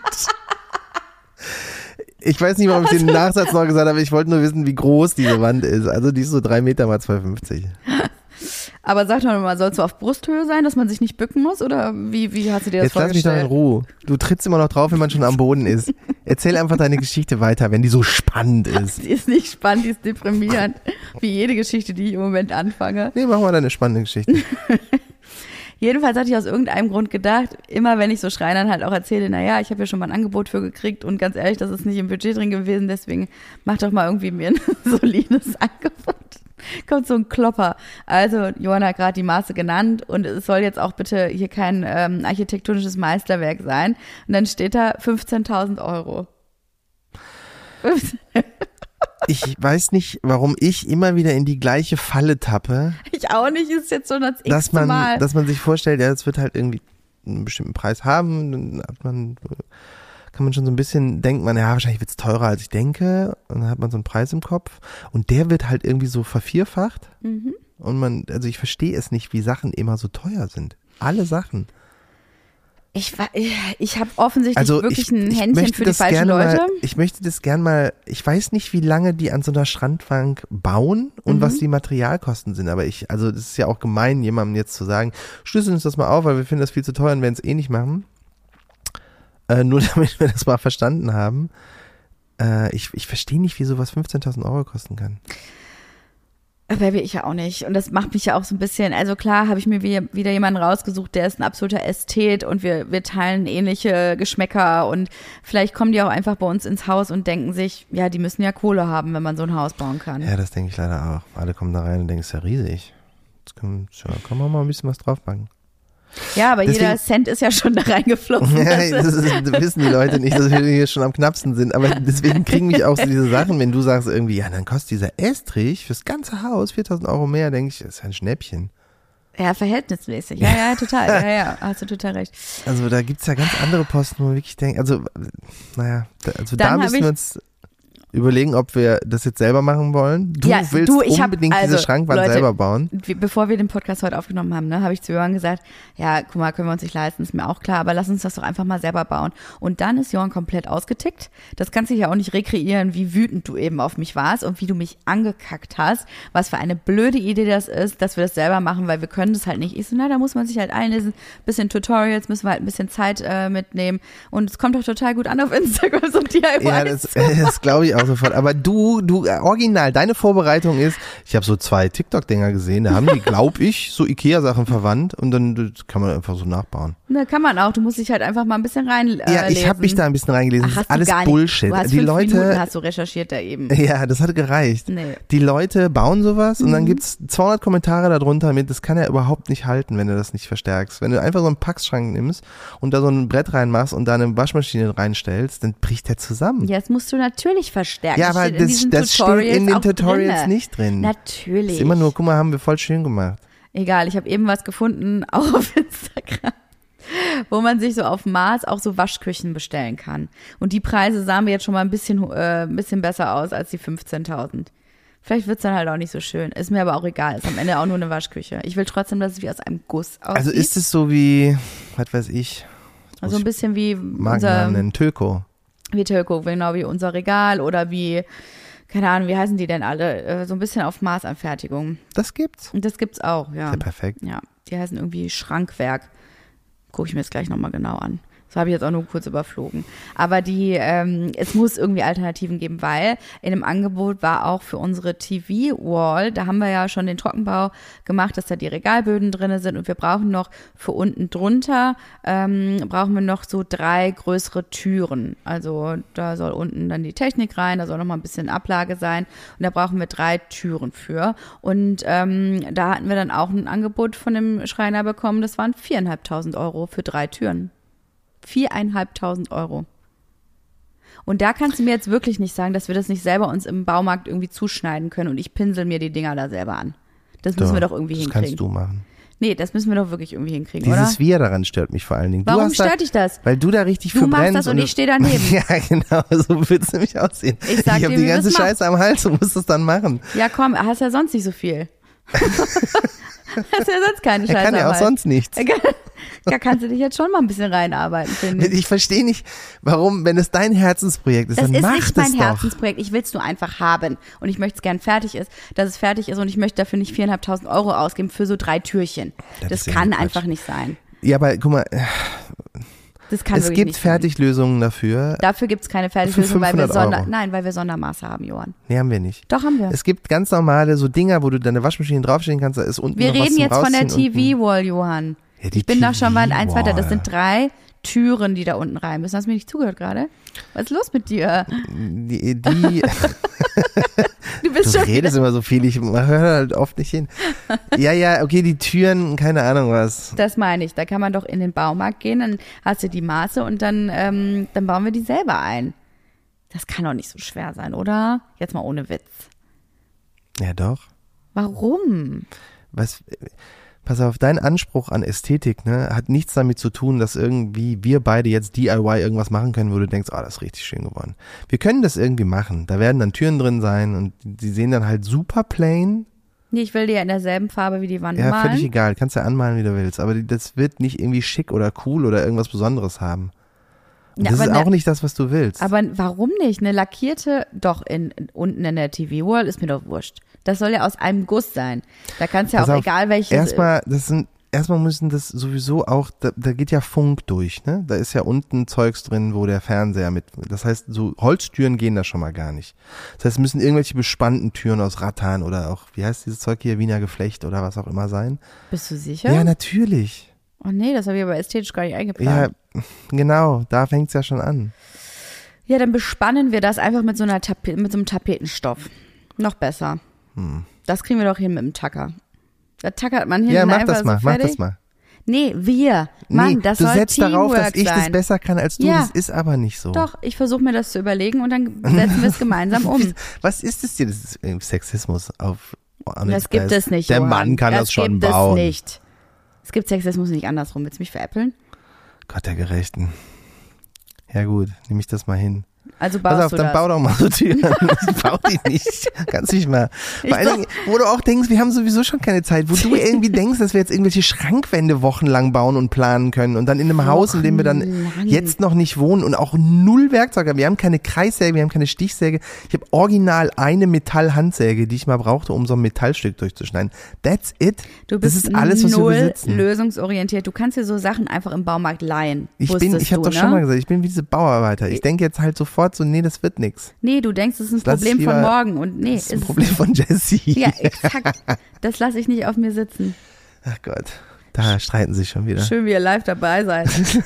Speaker 2: Ich weiß nicht, warum ich den Nachsatz noch gesagt habe. Ich wollte nur wissen, wie groß diese Wand ist. Also die ist so drei Meter mal 2,50.
Speaker 1: Aber sag doch mal, soll es so auf Brusthöhe sein, dass man sich nicht bücken muss? Oder wie, wie hast du dir das
Speaker 2: Jetzt lass mich doch in
Speaker 1: vorgestellt?
Speaker 2: Ruhe. Du trittst immer noch drauf, wenn man schon am Boden ist. Erzähl einfach deine Geschichte weiter, wenn die so spannend ist.
Speaker 1: Die ist nicht spannend, die ist deprimierend. wie jede Geschichte, die ich im Moment anfange.
Speaker 2: Nee, mach mal deine spannende Geschichte.
Speaker 1: Jedenfalls hatte ich aus irgendeinem Grund gedacht, immer wenn ich so Schreinern halt auch erzähle, naja, ich habe ja schon mal ein Angebot für gekriegt und ganz ehrlich, das ist nicht im Budget drin gewesen, deswegen mach doch mal irgendwie mir ein solides Angebot. Kommt so ein Klopper. Also, Johanna hat gerade die Maße genannt und es soll jetzt auch bitte hier kein ähm, architektonisches Meisterwerk sein. Und dann steht da 15.000 Euro.
Speaker 2: Ich weiß nicht, warum ich immer wieder in die gleiche Falle tappe,
Speaker 1: Ich auch nicht, ist jetzt schon das
Speaker 2: dass man,
Speaker 1: Mal.
Speaker 2: dass man sich vorstellt, ja, es wird halt irgendwie einen bestimmten Preis haben, dann hat man, kann man schon so ein bisschen, denkt man, ja, wahrscheinlich wird's teurer, als ich denke, und dann hat man so einen Preis im Kopf, und der wird halt irgendwie so vervierfacht,
Speaker 1: Mhm.
Speaker 2: und man, also ich verstehe es nicht, wie Sachen immer so teuer sind. Alle Sachen.
Speaker 1: Ich, wa- ich habe offensichtlich
Speaker 2: Also
Speaker 1: wirklich
Speaker 2: ich,
Speaker 1: ein Händchen für die falschen Leute.
Speaker 2: Mal, ich möchte das gern mal, ich weiß nicht, wie lange die an so einer Strandbank bauen und
Speaker 1: Mhm.
Speaker 2: was die Materialkosten sind, aber ich, also das ist ja auch gemein, jemandem jetzt zu sagen, schlüsseln uns das mal auf, weil wir finden das viel zu teuer und werden es eh nicht machen. Äh, nur damit wir das mal verstanden haben. Äh, ich, ich verstehe nicht, wie sowas 15.000 Euro kosten kann.
Speaker 1: Wer will ich ja auch nicht. Und das macht mich ja auch so ein bisschen, also klar habe ich mir wie- wieder jemanden rausgesucht, der ist ein absoluter Ästhet und wir, wir teilen ähnliche Geschmäcker und vielleicht kommen die auch einfach bei uns ins Haus und denken sich, ja, die müssen ja Kohle haben, wenn man so ein Haus bauen kann.
Speaker 2: Ja, das denke ich leider auch. Alle kommen da rein und denken, ist ja riesig. Jetzt können, tja, kann man mal ein bisschen was draufpacken.
Speaker 1: Ja, aber
Speaker 2: Deswegen-
Speaker 1: jeder Cent ist ja schon da reingeflossen.
Speaker 2: Ja,
Speaker 1: Das ist-
Speaker 2: das wissen die Leute nicht, dass wir hier schon am knappsten sind. Aber deswegen kriegen mich auch so diese Sachen, wenn du sagst irgendwie, ja, dann kostet dieser Estrich fürs ganze Haus 4000 Euro mehr, denke ich, das ist ein Schnäppchen.
Speaker 1: ja, verhältnismäßig. Ja, ja, total. Ja, ja, hast du total recht.
Speaker 2: Also da gibt's ja ganz andere Posten, wo man wirklich denkt, also, naja, da, also
Speaker 1: Dann
Speaker 2: da müssen wir uns, überlegen, ob wir das jetzt selber machen wollen. Du
Speaker 1: Ja,
Speaker 2: willst
Speaker 1: du, ich hab-
Speaker 2: unbedingt
Speaker 1: also,
Speaker 2: diese Schrankwand
Speaker 1: Leute,
Speaker 2: selber bauen.
Speaker 1: Bevor wir den Podcast heute aufgenommen haben, ne, habe ich zu Johann gesagt, ja, guck mal, können wir uns nicht leisten, ist mir auch klar, aber lass uns das doch einfach mal selber bauen. Und dann ist Johann komplett ausgetickt. Das kannst du ja auch nicht rekreieren, wie wütend du eben auf mich warst und wie du mich angekackt hast. Was für eine blöde Idee das ist, dass wir das selber machen, weil wir können das halt nicht. Ich so, na, da muss man sich halt einlesen, bisschen Tutorials, müssen wir halt ein bisschen Zeit äh, mitnehmen. Und es kommt doch total gut an auf Instagram, so DIY.
Speaker 2: Ja, das, das glaube ich auch sofort. Aber du, du, äh, original, deine Vorbereitung ist, ich habe so zwei TikTok-Dinger gesehen, da haben die, glaube ich, so Ikea-Sachen verwandt und dann das kann man einfach so nachbauen.
Speaker 1: Ne, kann man auch. Du musst dich halt einfach mal ein bisschen rein äh,
Speaker 2: ja, ich habe mich da ein bisschen reingelesen.
Speaker 1: Ach,
Speaker 2: das ist alles. Bullshit.
Speaker 1: Du hast
Speaker 2: die
Speaker 1: fünf
Speaker 2: Leute,
Speaker 1: Minuten hast du recherchiert da eben.
Speaker 2: ja, das hat gereicht.
Speaker 1: Nee.
Speaker 2: Die Leute bauen sowas und
Speaker 1: Mhm.
Speaker 2: dann gibt's 200 Kommentare darunter mit, das kann ja überhaupt nicht halten, wenn du das nicht verstärkst. Wenn du einfach so einen Packschrank nimmst und da so ein Brett reinmachst und da eine Waschmaschine reinstellst, dann bricht der zusammen.
Speaker 1: Ja, das musst du natürlich verstärken.
Speaker 2: Ja, aber
Speaker 1: steht in
Speaker 2: das, das steht in den Tutorials
Speaker 1: drinne.
Speaker 2: nicht drin.
Speaker 1: Natürlich.
Speaker 2: Ist immer nur, guck mal, haben wir voll schön gemacht.
Speaker 1: Egal, ich habe eben was gefunden, auch auf Instagram, wo man sich so auf Mars auch so Waschküchen bestellen kann. Und die Preise sahen mir jetzt schon mal ein bisschen, äh, ein bisschen besser aus als die 15.000. Vielleicht wird's dann halt auch nicht so schön. Ist mir aber auch egal. Ist am Ende auch nur eine Waschküche. Ich will trotzdem, dass es wie aus einem Guss aussieht.
Speaker 2: Also ist es so wie, was weiß ich,
Speaker 1: also ein bisschen wie
Speaker 2: Markennamen
Speaker 1: unser,
Speaker 2: nennen, Töko.
Speaker 1: Wie Tölko, genau wie unser Regal oder wie, keine Ahnung, wie heißen die denn alle? Äh, So ein bisschen auf Maßanfertigung.
Speaker 2: Das gibt's.
Speaker 1: Und das gibt's auch, ja.
Speaker 2: Ja, perfekt.
Speaker 1: Ja, die heißen irgendwie Schrankwerk. Gucke ich mir jetzt gleich nochmal genau an. Das habe ich jetzt auch nur kurz überflogen. Aber die, ähm, es muss irgendwie Alternativen geben, weil in dem Angebot war auch für unsere TV-Wall, da haben wir ja schon den Trockenbau gemacht, dass da die Regalböden drinne sind und wir brauchen noch für unten drunter, ähm, brauchen wir noch so drei größere Türen. Also da soll unten dann die Technik rein, da soll noch mal ein bisschen Ablage sein und da brauchen wir drei Türen für. Und ähm, da hatten wir dann auch ein Angebot von dem Schreiner bekommen, das waren viereinhalbtausend Euro für drei Türen. Viereinhalbtausend Euro. Und da kannst du mir jetzt wirklich nicht sagen, dass wir das nicht selber uns im Baumarkt irgendwie zuschneiden können und ich pinsel mir die Dinger da selber an. Das müssen wir doch irgendwie
Speaker 2: das
Speaker 1: hinkriegen.
Speaker 2: kannst du machen.
Speaker 1: Nee, das müssen wir doch wirklich irgendwie hinkriegen,
Speaker 2: Dieses
Speaker 1: oder?
Speaker 2: Wir daran stört mich vor allen Dingen. du
Speaker 1: Warum
Speaker 2: hast da,
Speaker 1: stört dich das?
Speaker 2: Weil du da richtig
Speaker 1: Du
Speaker 2: für
Speaker 1: machst
Speaker 2: brennst.
Speaker 1: das und ich stehe daneben.
Speaker 2: Ja, genau, so wird's nämlich aussehen.
Speaker 1: Ich sag dir,
Speaker 2: habe die ganze
Speaker 1: das.
Speaker 2: Scheiße am Hals und muss das dann machen.
Speaker 1: Ja, komm, hast ja sonst nicht so viel. hast ja sonst keine
Speaker 2: Er
Speaker 1: Scheiße.
Speaker 2: kann ja auch sonst nichts.
Speaker 1: Da kannst du dich jetzt schon mal ein bisschen reinarbeiten, finde ich.
Speaker 2: Ich verstehe nicht, warum, wenn es dein Herzensprojekt ist,
Speaker 1: Das
Speaker 2: dann
Speaker 1: ist
Speaker 2: mach
Speaker 1: nicht
Speaker 2: das
Speaker 1: mein
Speaker 2: doch.
Speaker 1: Herzensprojekt. Ich will es nur einfach haben. Und ich möchte es gern fertig ist, dass es fertig ist und ich möchte dafür nicht viereinhalbtausend Euro ausgeben für so drei Türchen.
Speaker 2: Das
Speaker 1: Das,
Speaker 2: ist
Speaker 1: kann einfach nicht sein.
Speaker 2: Ja, aber guck mal,
Speaker 1: Das kann
Speaker 2: es gibt. Fertiglösungen dafür.
Speaker 1: Dafür gibt es keine Fertiglösung, weil wir
Speaker 2: 500
Speaker 1: Sonder, nein, weil wir Sondermaße haben, Johann.
Speaker 2: Nee, haben wir nicht.
Speaker 1: Doch haben wir.
Speaker 2: Es gibt ganz normale so Dinger, wo du deine Waschmaschine draufstehen kannst, da ist unten
Speaker 1: wir
Speaker 2: noch was
Speaker 1: reden jetzt von der. TV-Wall, Johann.
Speaker 2: Ja,
Speaker 1: Ich bin da schon mal eins weiter. Das sind drei Türen, die da unten rein müssen. Hast du mir nicht zugehört gerade? Was ist los mit dir?
Speaker 2: Die, die,
Speaker 1: Du bist
Speaker 2: du
Speaker 1: schon
Speaker 2: redest immer so viel, ich höre halt oft nicht hin. Ja, ja, okay, die Türen, keine Ahnung was.
Speaker 1: Das meine ich. Da kann man doch in den Baumarkt gehen, dann hast du die Maße und dann, ähm, dann bauen wir die selber ein. Das kann doch nicht so schwer sein, oder? Jetzt mal ohne Witz.
Speaker 2: Ja, doch.
Speaker 1: Warum?
Speaker 2: Was, pass auf, dein Anspruch an Ästhetik, ne, hat nichts damit zu tun, dass irgendwie wir beide jetzt DIY irgendwas machen können, wo du denkst, oh, das ist richtig schön geworden. Wir können das irgendwie machen. Da werden dann Türen drin sein und die sehen dann halt super plain.
Speaker 1: Nee, ich will die ja in derselben Farbe wie die Wand
Speaker 2: Ja,
Speaker 1: malen.
Speaker 2: völlig egal. Kannst ja anmalen, wie du willst. Aber das wird nicht irgendwie schick oder cool oder irgendwas Besonderes haben. Und
Speaker 1: Ja,
Speaker 2: das
Speaker 1: aber
Speaker 2: ist
Speaker 1: ne-
Speaker 2: auch nicht das, was du willst.
Speaker 1: Aber warum nicht? Eine lackierte, doch in, in, unten in der TV-Wall ist mir doch wurscht. Das soll ja aus einem Guss sein. Da kannst ja
Speaker 2: Pass
Speaker 1: auch
Speaker 2: auf,
Speaker 1: egal welches.
Speaker 2: Erstmal, das sind, erstmal müssen das sowieso auch, da, da geht ja Funk durch, ne? Da ist ja unten Zeugs drin, wo der Fernseher mit, das heißt, so Holztüren gehen da schon mal gar nicht. Das heißt, es müssen irgendwelche bespannten Türen aus Rattan oder auch, wie heißt dieses Zeug hier, Wiener Geflecht oder was auch immer sein.
Speaker 1: Bist du sicher?
Speaker 2: Ja, natürlich.
Speaker 1: oh nee, das habe ich aber ästhetisch gar nicht
Speaker 2: Ja,
Speaker 1: eingeplant.
Speaker 2: Genau, da fängt's ja schon an.
Speaker 1: Ja, dann bespannen wir das einfach mit so einer Tape mit so einem Tapetenstoff. Noch besser.
Speaker 2: Hm.
Speaker 1: Das kriegen wir doch hin mit dem Tacker. Da tackert man hinten
Speaker 2: Ja, mach das mal,
Speaker 1: so
Speaker 2: mach das mal.
Speaker 1: Nee, wir. Mann,
Speaker 2: nee,
Speaker 1: das
Speaker 2: du
Speaker 1: soll
Speaker 2: setzt
Speaker 1: Teamwork
Speaker 2: darauf, dass ich
Speaker 1: sein.
Speaker 2: das besser kann als du.
Speaker 1: Ja.
Speaker 2: Das ist aber nicht so.
Speaker 1: Doch, ich versuche mir das zu überlegen und dann setzen wir es gemeinsam um.
Speaker 2: Was ist es dir? Das ist Sexismus auf
Speaker 1: Das gibt es nicht.
Speaker 2: Der. Mann kann das, schon
Speaker 1: gibt
Speaker 2: bauen.
Speaker 1: Es nicht. Es gibt Sexismus nicht andersrum. Willst du mich veräppeln?
Speaker 2: Gott der Gerechten. Ja gut, nehme ich das mal hin.
Speaker 1: Also baust
Speaker 2: Pass auf,
Speaker 1: du
Speaker 2: dann
Speaker 1: das.
Speaker 2: bau doch mal so Türen. bau die nicht. Kannst nicht mal. Vor allen. Dingen, wo du auch denkst, wir haben sowieso schon keine Zeit, wo du irgendwie denkst, dass wir jetzt irgendwelche Schrankwände wochenlang bauen und planen können und dann in einem Haus, in dem wir dann
Speaker 1: Wochenlang.
Speaker 2: jetzt noch nicht wohnen und auch null Werkzeuge haben. Wir haben keine Kreissäge, wir haben keine Stichsäge. Ich habe original eine Metallhandsäge, die ich mal brauchte, um so ein Metallstück durchzuschneiden. That's it.
Speaker 1: Du
Speaker 2: das
Speaker 1: bist
Speaker 2: ist alles, was wir
Speaker 1: null
Speaker 2: besitzen.
Speaker 1: lösungsorientiert. Du kannst dir so Sachen einfach im Baumarkt leihen.
Speaker 2: Ich bin, ich habe
Speaker 1: du,
Speaker 2: doch
Speaker 1: ne?
Speaker 2: schon mal gesagt, ich bin wie diese Bauarbeiter. Ich denke jetzt halt sofort so, nee, das wird nix.
Speaker 1: Nee, du denkst, es ist ein
Speaker 2: Das
Speaker 1: Problem von
Speaker 2: lieber-
Speaker 1: morgen. Und nee,
Speaker 2: Das ist ein
Speaker 1: es
Speaker 2: Problem von Jesse.
Speaker 1: Ja, exakt. Das lasse ich nicht auf mir sitzen.
Speaker 2: Ach Gott, da streiten sie schon wieder.
Speaker 1: Schön, wie ihr live dabei seid.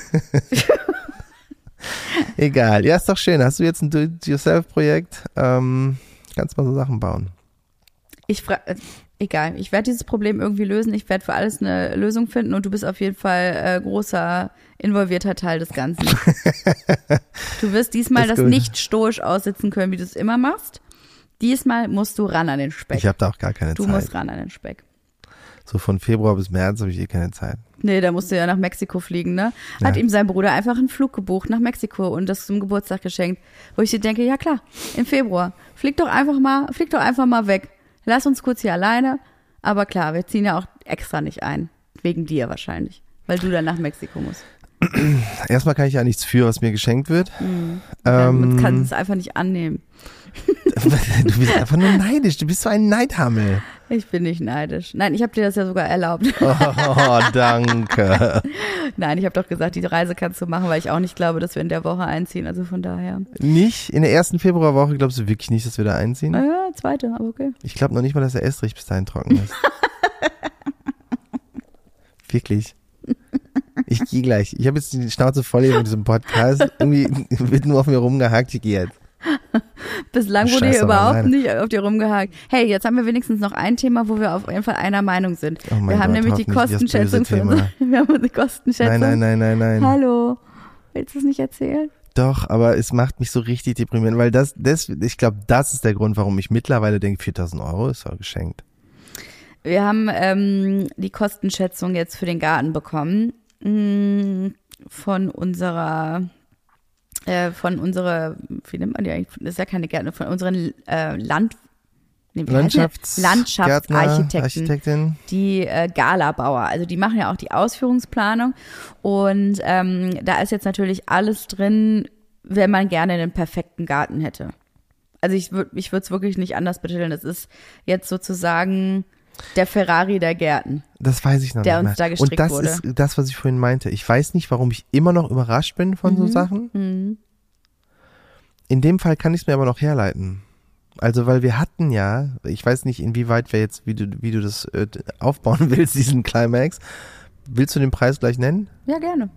Speaker 2: Egal, ja, ist doch schön. Hast du jetzt ein Do-it-yourself-Projekt? Ähm, kannst mal so Sachen bauen.
Speaker 1: Ich fra äh, egal, ich werde dieses Problem irgendwie lösen. Ich werde für alles eine Lösung finden und du bist auf jeden Fall äh, großer involvierter Teil des Ganzen. du wirst diesmal das
Speaker 2: gut.
Speaker 1: nicht stoisch aussitzen können, wie du es immer machst. Diesmal musst du ran an den Speck.
Speaker 2: Ich habe da auch gar keine
Speaker 1: du
Speaker 2: Zeit.
Speaker 1: musst ran an den Speck.
Speaker 2: So von Februar bis März habe ich eh keine Zeit.
Speaker 1: Nee, da musst du ja nach Mexiko fliegen, ne? Hat
Speaker 2: Ja.
Speaker 1: ihm sein Bruder einfach einen Flug gebucht nach Mexiko und das zum Geburtstag geschenkt. Wo ich dir denke, ja klar, im Februar. Flieg doch einfach mal, flieg doch einfach mal weg. Lass uns kurz hier alleine. Aber klar, wir ziehen ja auch extra nicht ein. Wegen dir wahrscheinlich. Weil du dann nach Mexiko musst.
Speaker 2: Erstmal kann ich ja nichts für, was mir geschenkt wird.
Speaker 1: Man
Speaker 2: Ähm,
Speaker 1: kann es einfach nicht annehmen.
Speaker 2: du bist einfach nur neidisch. Du bist so ein Neidhammel.
Speaker 1: Ich bin nicht neidisch. Nein, ich habe dir das ja sogar erlaubt.
Speaker 2: Oh, danke.
Speaker 1: Nein, ich habe doch gesagt, die Reise kannst du machen, weil ich auch nicht glaube, dass wir in der Woche einziehen. Also von daher.
Speaker 2: Nicht? In der ersten Februarwoche glaubst du wirklich nicht, dass wir da einziehen?
Speaker 1: Ja, zweite, aber okay.
Speaker 2: Ich glaube noch nicht mal, dass der Estrich bis dahin trocken ist. Wirklich. Ich gehe gleich. Ich habe jetzt die Schnauze voll hier mit diesem Podcast. Irgendwie wird nur auf mir rumgehakt. Ich gehe jetzt.
Speaker 1: Bislang wurde
Speaker 2: scheißt
Speaker 1: hier überhaupt
Speaker 2: alleine.
Speaker 1: nicht auf dir rumgehakt. Hey, jetzt haben wir wenigstens noch ein Thema, wo wir auf jeden Fall einer Meinung sind.
Speaker 2: Oh
Speaker 1: wir haben
Speaker 2: Gott,
Speaker 1: nämlich die Kostenschätzung für unsere, wir haben unsere Kostenschätzung.
Speaker 2: Nein, nein, nein, nein, nein.
Speaker 1: Hallo. Willst du es nicht erzählen?
Speaker 2: Doch, aber es macht mich so richtig deprimierend, weil das, das ich glaube, das ist der Grund, warum ich mittlerweile denke, 4000 Euro ist doch geschenkt.
Speaker 1: Wir haben ähm, die Kostenschätzung jetzt für den Garten bekommen mh, von unserer äh, von unserer, wie nennt man die eigentlich? Das ist ja keine Gärtner, von unseren äh, Land nee?
Speaker 2: Landschafts
Speaker 1: Landschaftsarchitekten. Die äh, Galabauer. Also die machen ja auch die Ausführungsplanung. Und ähm, da ist jetzt natürlich alles drin, wenn man gerne einen perfekten Garten hätte. Also ich würde ich würde es wirklich nicht anders betiteln. Es ist jetzt sozusagen der Ferrari der Gärten.
Speaker 2: Das weiß ich noch
Speaker 1: Der
Speaker 2: nicht
Speaker 1: uns
Speaker 2: mehr.
Speaker 1: da gestrickt
Speaker 2: Und das
Speaker 1: wurde.
Speaker 2: ist das, was ich vorhin meinte. Ich weiß nicht, warum ich immer noch überrascht bin von
Speaker 1: Mhm.
Speaker 2: so Sachen. In dem Fall kann ich es mir aber noch herleiten. Also, weil wir hatten ja, ich weiß nicht, inwieweit wir jetzt, wie du, wie du das äh, aufbauen willst, diesen Climax. Willst du den Preis gleich nennen?
Speaker 1: Ja, gerne.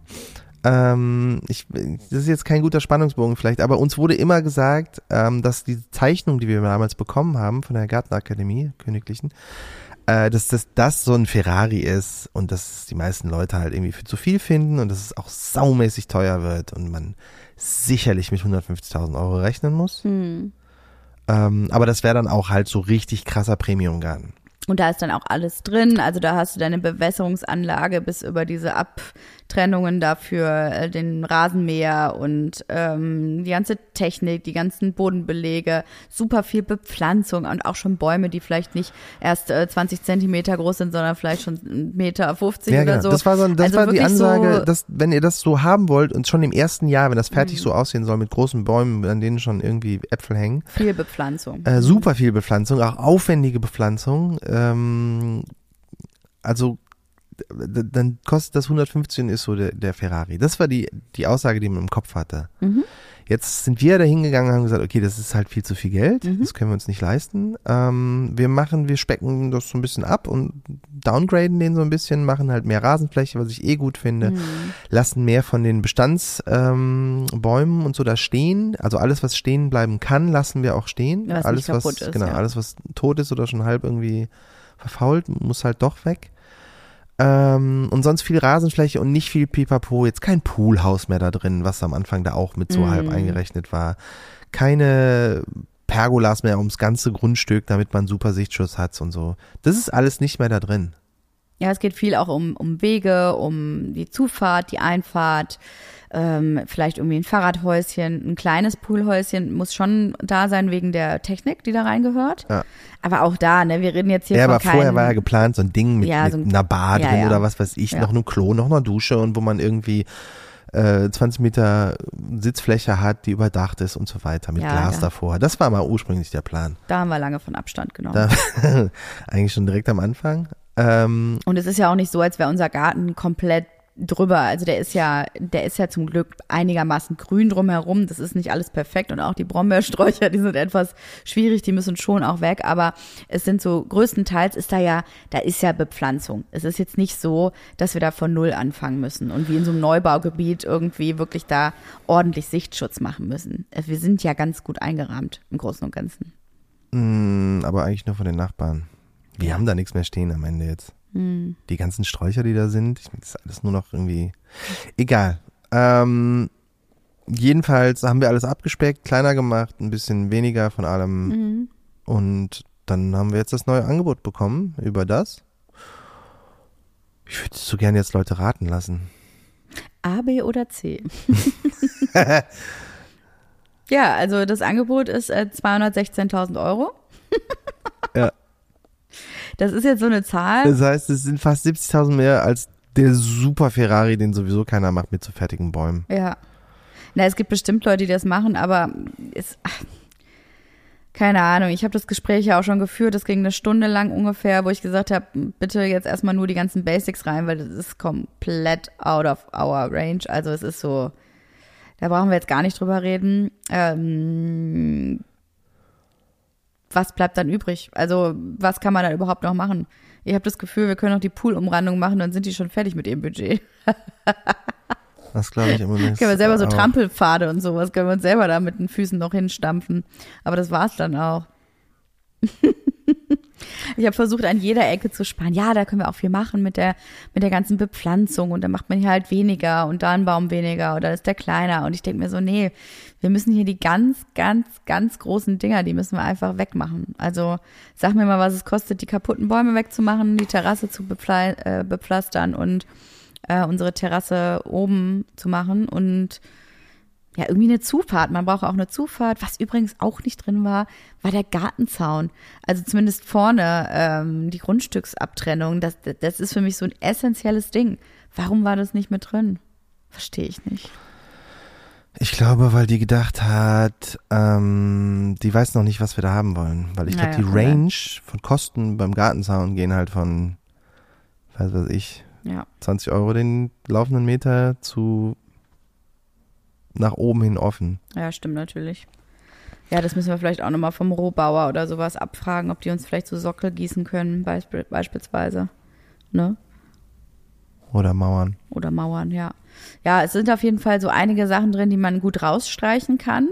Speaker 2: Ähm, ich, das ist jetzt kein guter Spannungsbogen vielleicht, aber uns wurde immer gesagt, ähm, dass die Zeichnung, die wir damals bekommen haben von der Gartenakademie, Königlichen, äh, dass das, das so ein Ferrari ist und dass die meisten Leute halt irgendwie für zu viel finden und dass es auch saumäßig teuer wird und man sicherlich mit 150.000 Euro rechnen muss.
Speaker 1: Hm.
Speaker 2: Ähm, aber das wäre dann auch halt so richtig krasser Premium-Garten.
Speaker 1: Und da ist dann auch alles drin. Also da hast du deine Bewässerungsanlage bis über diese Abtrennungen dafür, äh, den Rasenmäher und ähm, die ganze Technik, die ganzen Bodenbelege, super viel Bepflanzung und auch schon Bäume, die vielleicht nicht erst äh, 20 Zentimeter groß sind, sondern vielleicht schon 1,50 Meter 50
Speaker 2: Ja,
Speaker 1: oder
Speaker 2: genau.
Speaker 1: so.
Speaker 2: Das war, so, das
Speaker 1: Also
Speaker 2: war die Ansage,
Speaker 1: so-
Speaker 2: dass wenn ihr das so haben wollt und schon im ersten Jahr, wenn das fertig
Speaker 1: Mhm.
Speaker 2: so aussehen soll mit großen Bäumen, an denen schon irgendwie Äpfel hängen,
Speaker 1: Viel Bepflanzung.
Speaker 2: äh, super viel Bepflanzung, auch aufwendige Bepflanzung. Ähm, also dann kostet das 115 ist so der, der Ferrari. Das war die, die Aussage, die man im Kopf hatte.
Speaker 1: Mhm.
Speaker 2: Jetzt sind wir da hingegangen und haben gesagt, okay, das ist halt viel zu viel Geld,
Speaker 1: Mhm.
Speaker 2: das können wir uns nicht leisten. Ähm, wir machen, wir specken das so ein bisschen ab und downgraden den so ein bisschen, machen halt mehr Rasenfläche, was ich eh gut finde,
Speaker 1: Mhm.
Speaker 2: lassen mehr von den Bestandsbäumen ähm, und so da stehen. Also alles, was stehen bleiben kann, lassen wir auch stehen.
Speaker 1: Was
Speaker 2: alles, was,
Speaker 1: ist,
Speaker 2: genau,
Speaker 1: ja.
Speaker 2: alles, was tot ist oder schon halb irgendwie verfault, muss halt doch weg. Ähm, und sonst viel Rasenfläche und nicht viel Pipapo. Jetzt kein Poolhaus mehr da drin, was am Anfang da auch mit so
Speaker 1: Mhm.
Speaker 2: halb eingerechnet war. Keine Pergolas mehr ums ganze Grundstück, damit man super Sichtschutz hat und so. Das ist alles nicht mehr da drin.
Speaker 1: Ja, es geht viel auch um, um Wege, um die Zufahrt, die Einfahrt, ähm, vielleicht irgendwie ein Fahrradhäuschen, ein kleines Poolhäuschen muss schon da sein wegen der Technik, die da reingehört.
Speaker 2: Ja.
Speaker 1: Aber auch da, ne, wir reden jetzt hier
Speaker 2: Ja,
Speaker 1: von
Speaker 2: aber vorher
Speaker 1: keinem-
Speaker 2: war ja geplant, so ein Ding mit,
Speaker 1: Ja,
Speaker 2: mit
Speaker 1: so ein-
Speaker 2: einer Bar
Speaker 1: ja,
Speaker 2: drin
Speaker 1: ja.
Speaker 2: oder was weiß ich,
Speaker 1: Ja.
Speaker 2: noch einem Klo, noch einer Dusche und wo man irgendwie äh, 20 Meter Sitzfläche hat, die überdacht ist und so weiter, mit
Speaker 1: Ja,
Speaker 2: Glas
Speaker 1: da-
Speaker 2: davor. Das war mal ursprünglich der Plan.
Speaker 1: da haben wir lange von Abstand genommen.
Speaker 2: Da, eigentlich schon direkt am Anfang. Ähm,
Speaker 1: Und es ist ja auch nicht so, als wäre unser Garten komplett drüber. Also der ist ja, der ist ja zum Glück einigermaßen grün drumherum. Das ist nicht alles perfekt und auch die Brombeersträucher, die sind etwas schwierig, die müssen schon auch weg. Aber es sind so größtenteils ist da ja, da ist ja Bepflanzung. Es ist jetzt nicht so, dass wir da von null anfangen müssen und wie in so einem Neubaugebiet irgendwie wirklich da ordentlich Sichtschutz machen müssen. Also Wir sind ja ganz gut eingerahmt im Großen und Ganzen.
Speaker 2: mh, aber eigentlich nur von den Nachbarn. Wir
Speaker 1: Ja.
Speaker 2: haben da nichts mehr stehen am Ende jetzt.
Speaker 1: Hm.
Speaker 2: Die ganzen Sträucher, die da sind, ich, das ist alles nur noch irgendwie. Egal. Ähm, jedenfalls haben wir alles abgespeckt, kleiner gemacht, ein bisschen weniger von allem.
Speaker 1: Mhm.
Speaker 2: Und dann haben wir jetzt das neue Angebot bekommen über das. Ich würde so gerne jetzt Leute raten lassen.
Speaker 1: A, B oder C? ja, also das Angebot ist äh, 216.000 Euro.
Speaker 2: Ja.
Speaker 1: Das ist jetzt so eine Zahl.
Speaker 2: Das heißt, es sind fast 70.000 mehr als der Super Ferrari, den sowieso keiner macht mit so fertigen Bäumen.
Speaker 1: Ja. Na, es gibt bestimmt Leute, die das machen, aber ist, ach, keine Ahnung. Ich habe das Gespräch ja auch schon geführt. Das ging eine Stunde lang ungefähr, wo ich gesagt habe, bitte jetzt erstmal nur die ganzen Basics rein, weil das ist komplett out of our range. Also es ist so, da brauchen wir jetzt gar nicht drüber reden. Ähm, was bleibt dann übrig? Also was kann man dann überhaupt noch machen? Ich habe das Gefühl, wir können noch die Poolumrandung machen, dann sind die schon fertig mit ihrem Budget.
Speaker 2: Das glaube ich immer nicht.
Speaker 1: Können wir selber so Trampelpfade und sowas, können wir uns selber da mit den Füßen noch hinstampfen. Aber das war's dann auch. ich habe versucht, an jeder Ecke zu sparen. Ja, da können wir auch viel machen mit der, mit der ganzen Bepflanzung. Und dann macht man hier halt weniger und da ein Baum weniger oder ist der kleiner. Und ich denke mir so, nee, wir müssen hier die ganz, ganz, ganz großen Dinger, die müssen wir einfach wegmachen. Also sag mir mal, was es kostet, die kaputten Bäume wegzumachen, die Terrasse zu bepfle äh, bepflastern und äh, unsere Terrasse oben zu machen und ja, irgendwie eine Zufahrt. Man braucht auch eine Zufahrt. Was übrigens auch nicht drin war, war der Gartenzaun. Also zumindest vorne ähm, die Grundstücksabtrennung. Das, das ist für mich so ein essentielles Ding. Warum war das nicht mit drin? Verstehe ich nicht.
Speaker 2: Ich glaube, weil die gedacht hat, ähm, die weiß noch nicht, was wir da haben wollen. Weil ich glaube,
Speaker 1: Naja,
Speaker 2: die
Speaker 1: oder?
Speaker 2: Range von Kosten beim Gartenzaun gehen halt von, weiß was ich,
Speaker 1: Ja.
Speaker 2: 20 Euro den laufenden Meter zu nach oben hin offen.
Speaker 1: Ja, stimmt natürlich. Ja, das müssen wir vielleicht auch nochmal vom Rohbauer oder sowas abfragen, ob die uns vielleicht so Sockel gießen können, beisp beispielsweise. Ne?
Speaker 2: Oder Mauern.
Speaker 1: Oder Mauern, ja. Ja, es sind auf jeden Fall so einige Sachen drin, die man gut rausstreichen kann.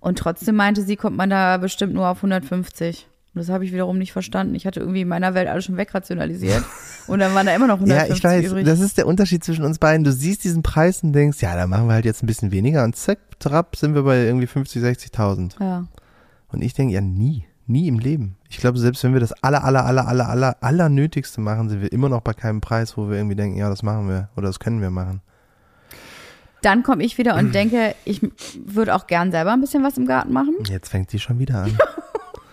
Speaker 1: Und trotzdem meinte sie, kommt man da bestimmt nur auf 150. Und das habe ich wiederum nicht verstanden. Ich hatte irgendwie in meiner Welt alles schon wegrationalisiert. Und dann waren da immer noch
Speaker 2: Ja,
Speaker 1: 150
Speaker 2: ich weiß,
Speaker 1: übrig.
Speaker 2: das ist der Unterschied zwischen uns beiden. Du siehst diesen Preis und denkst, ja, da machen wir halt jetzt ein bisschen weniger und zack, trapp, sind wir bei irgendwie 50, 60.000.
Speaker 1: ja.
Speaker 2: Und ich denke, ja, nie, nie im Leben. Ich glaube, selbst wenn wir das aller, aller, aller, aller, aller, aller Nötigste machen, sind wir immer noch bei keinem Preis, wo wir irgendwie denken, ja, das machen wir oder das können wir machen.
Speaker 1: Dann komme ich wieder und denke, ich würde auch gern selber ein bisschen was im Garten machen.
Speaker 2: Jetzt fängt die schon wieder an.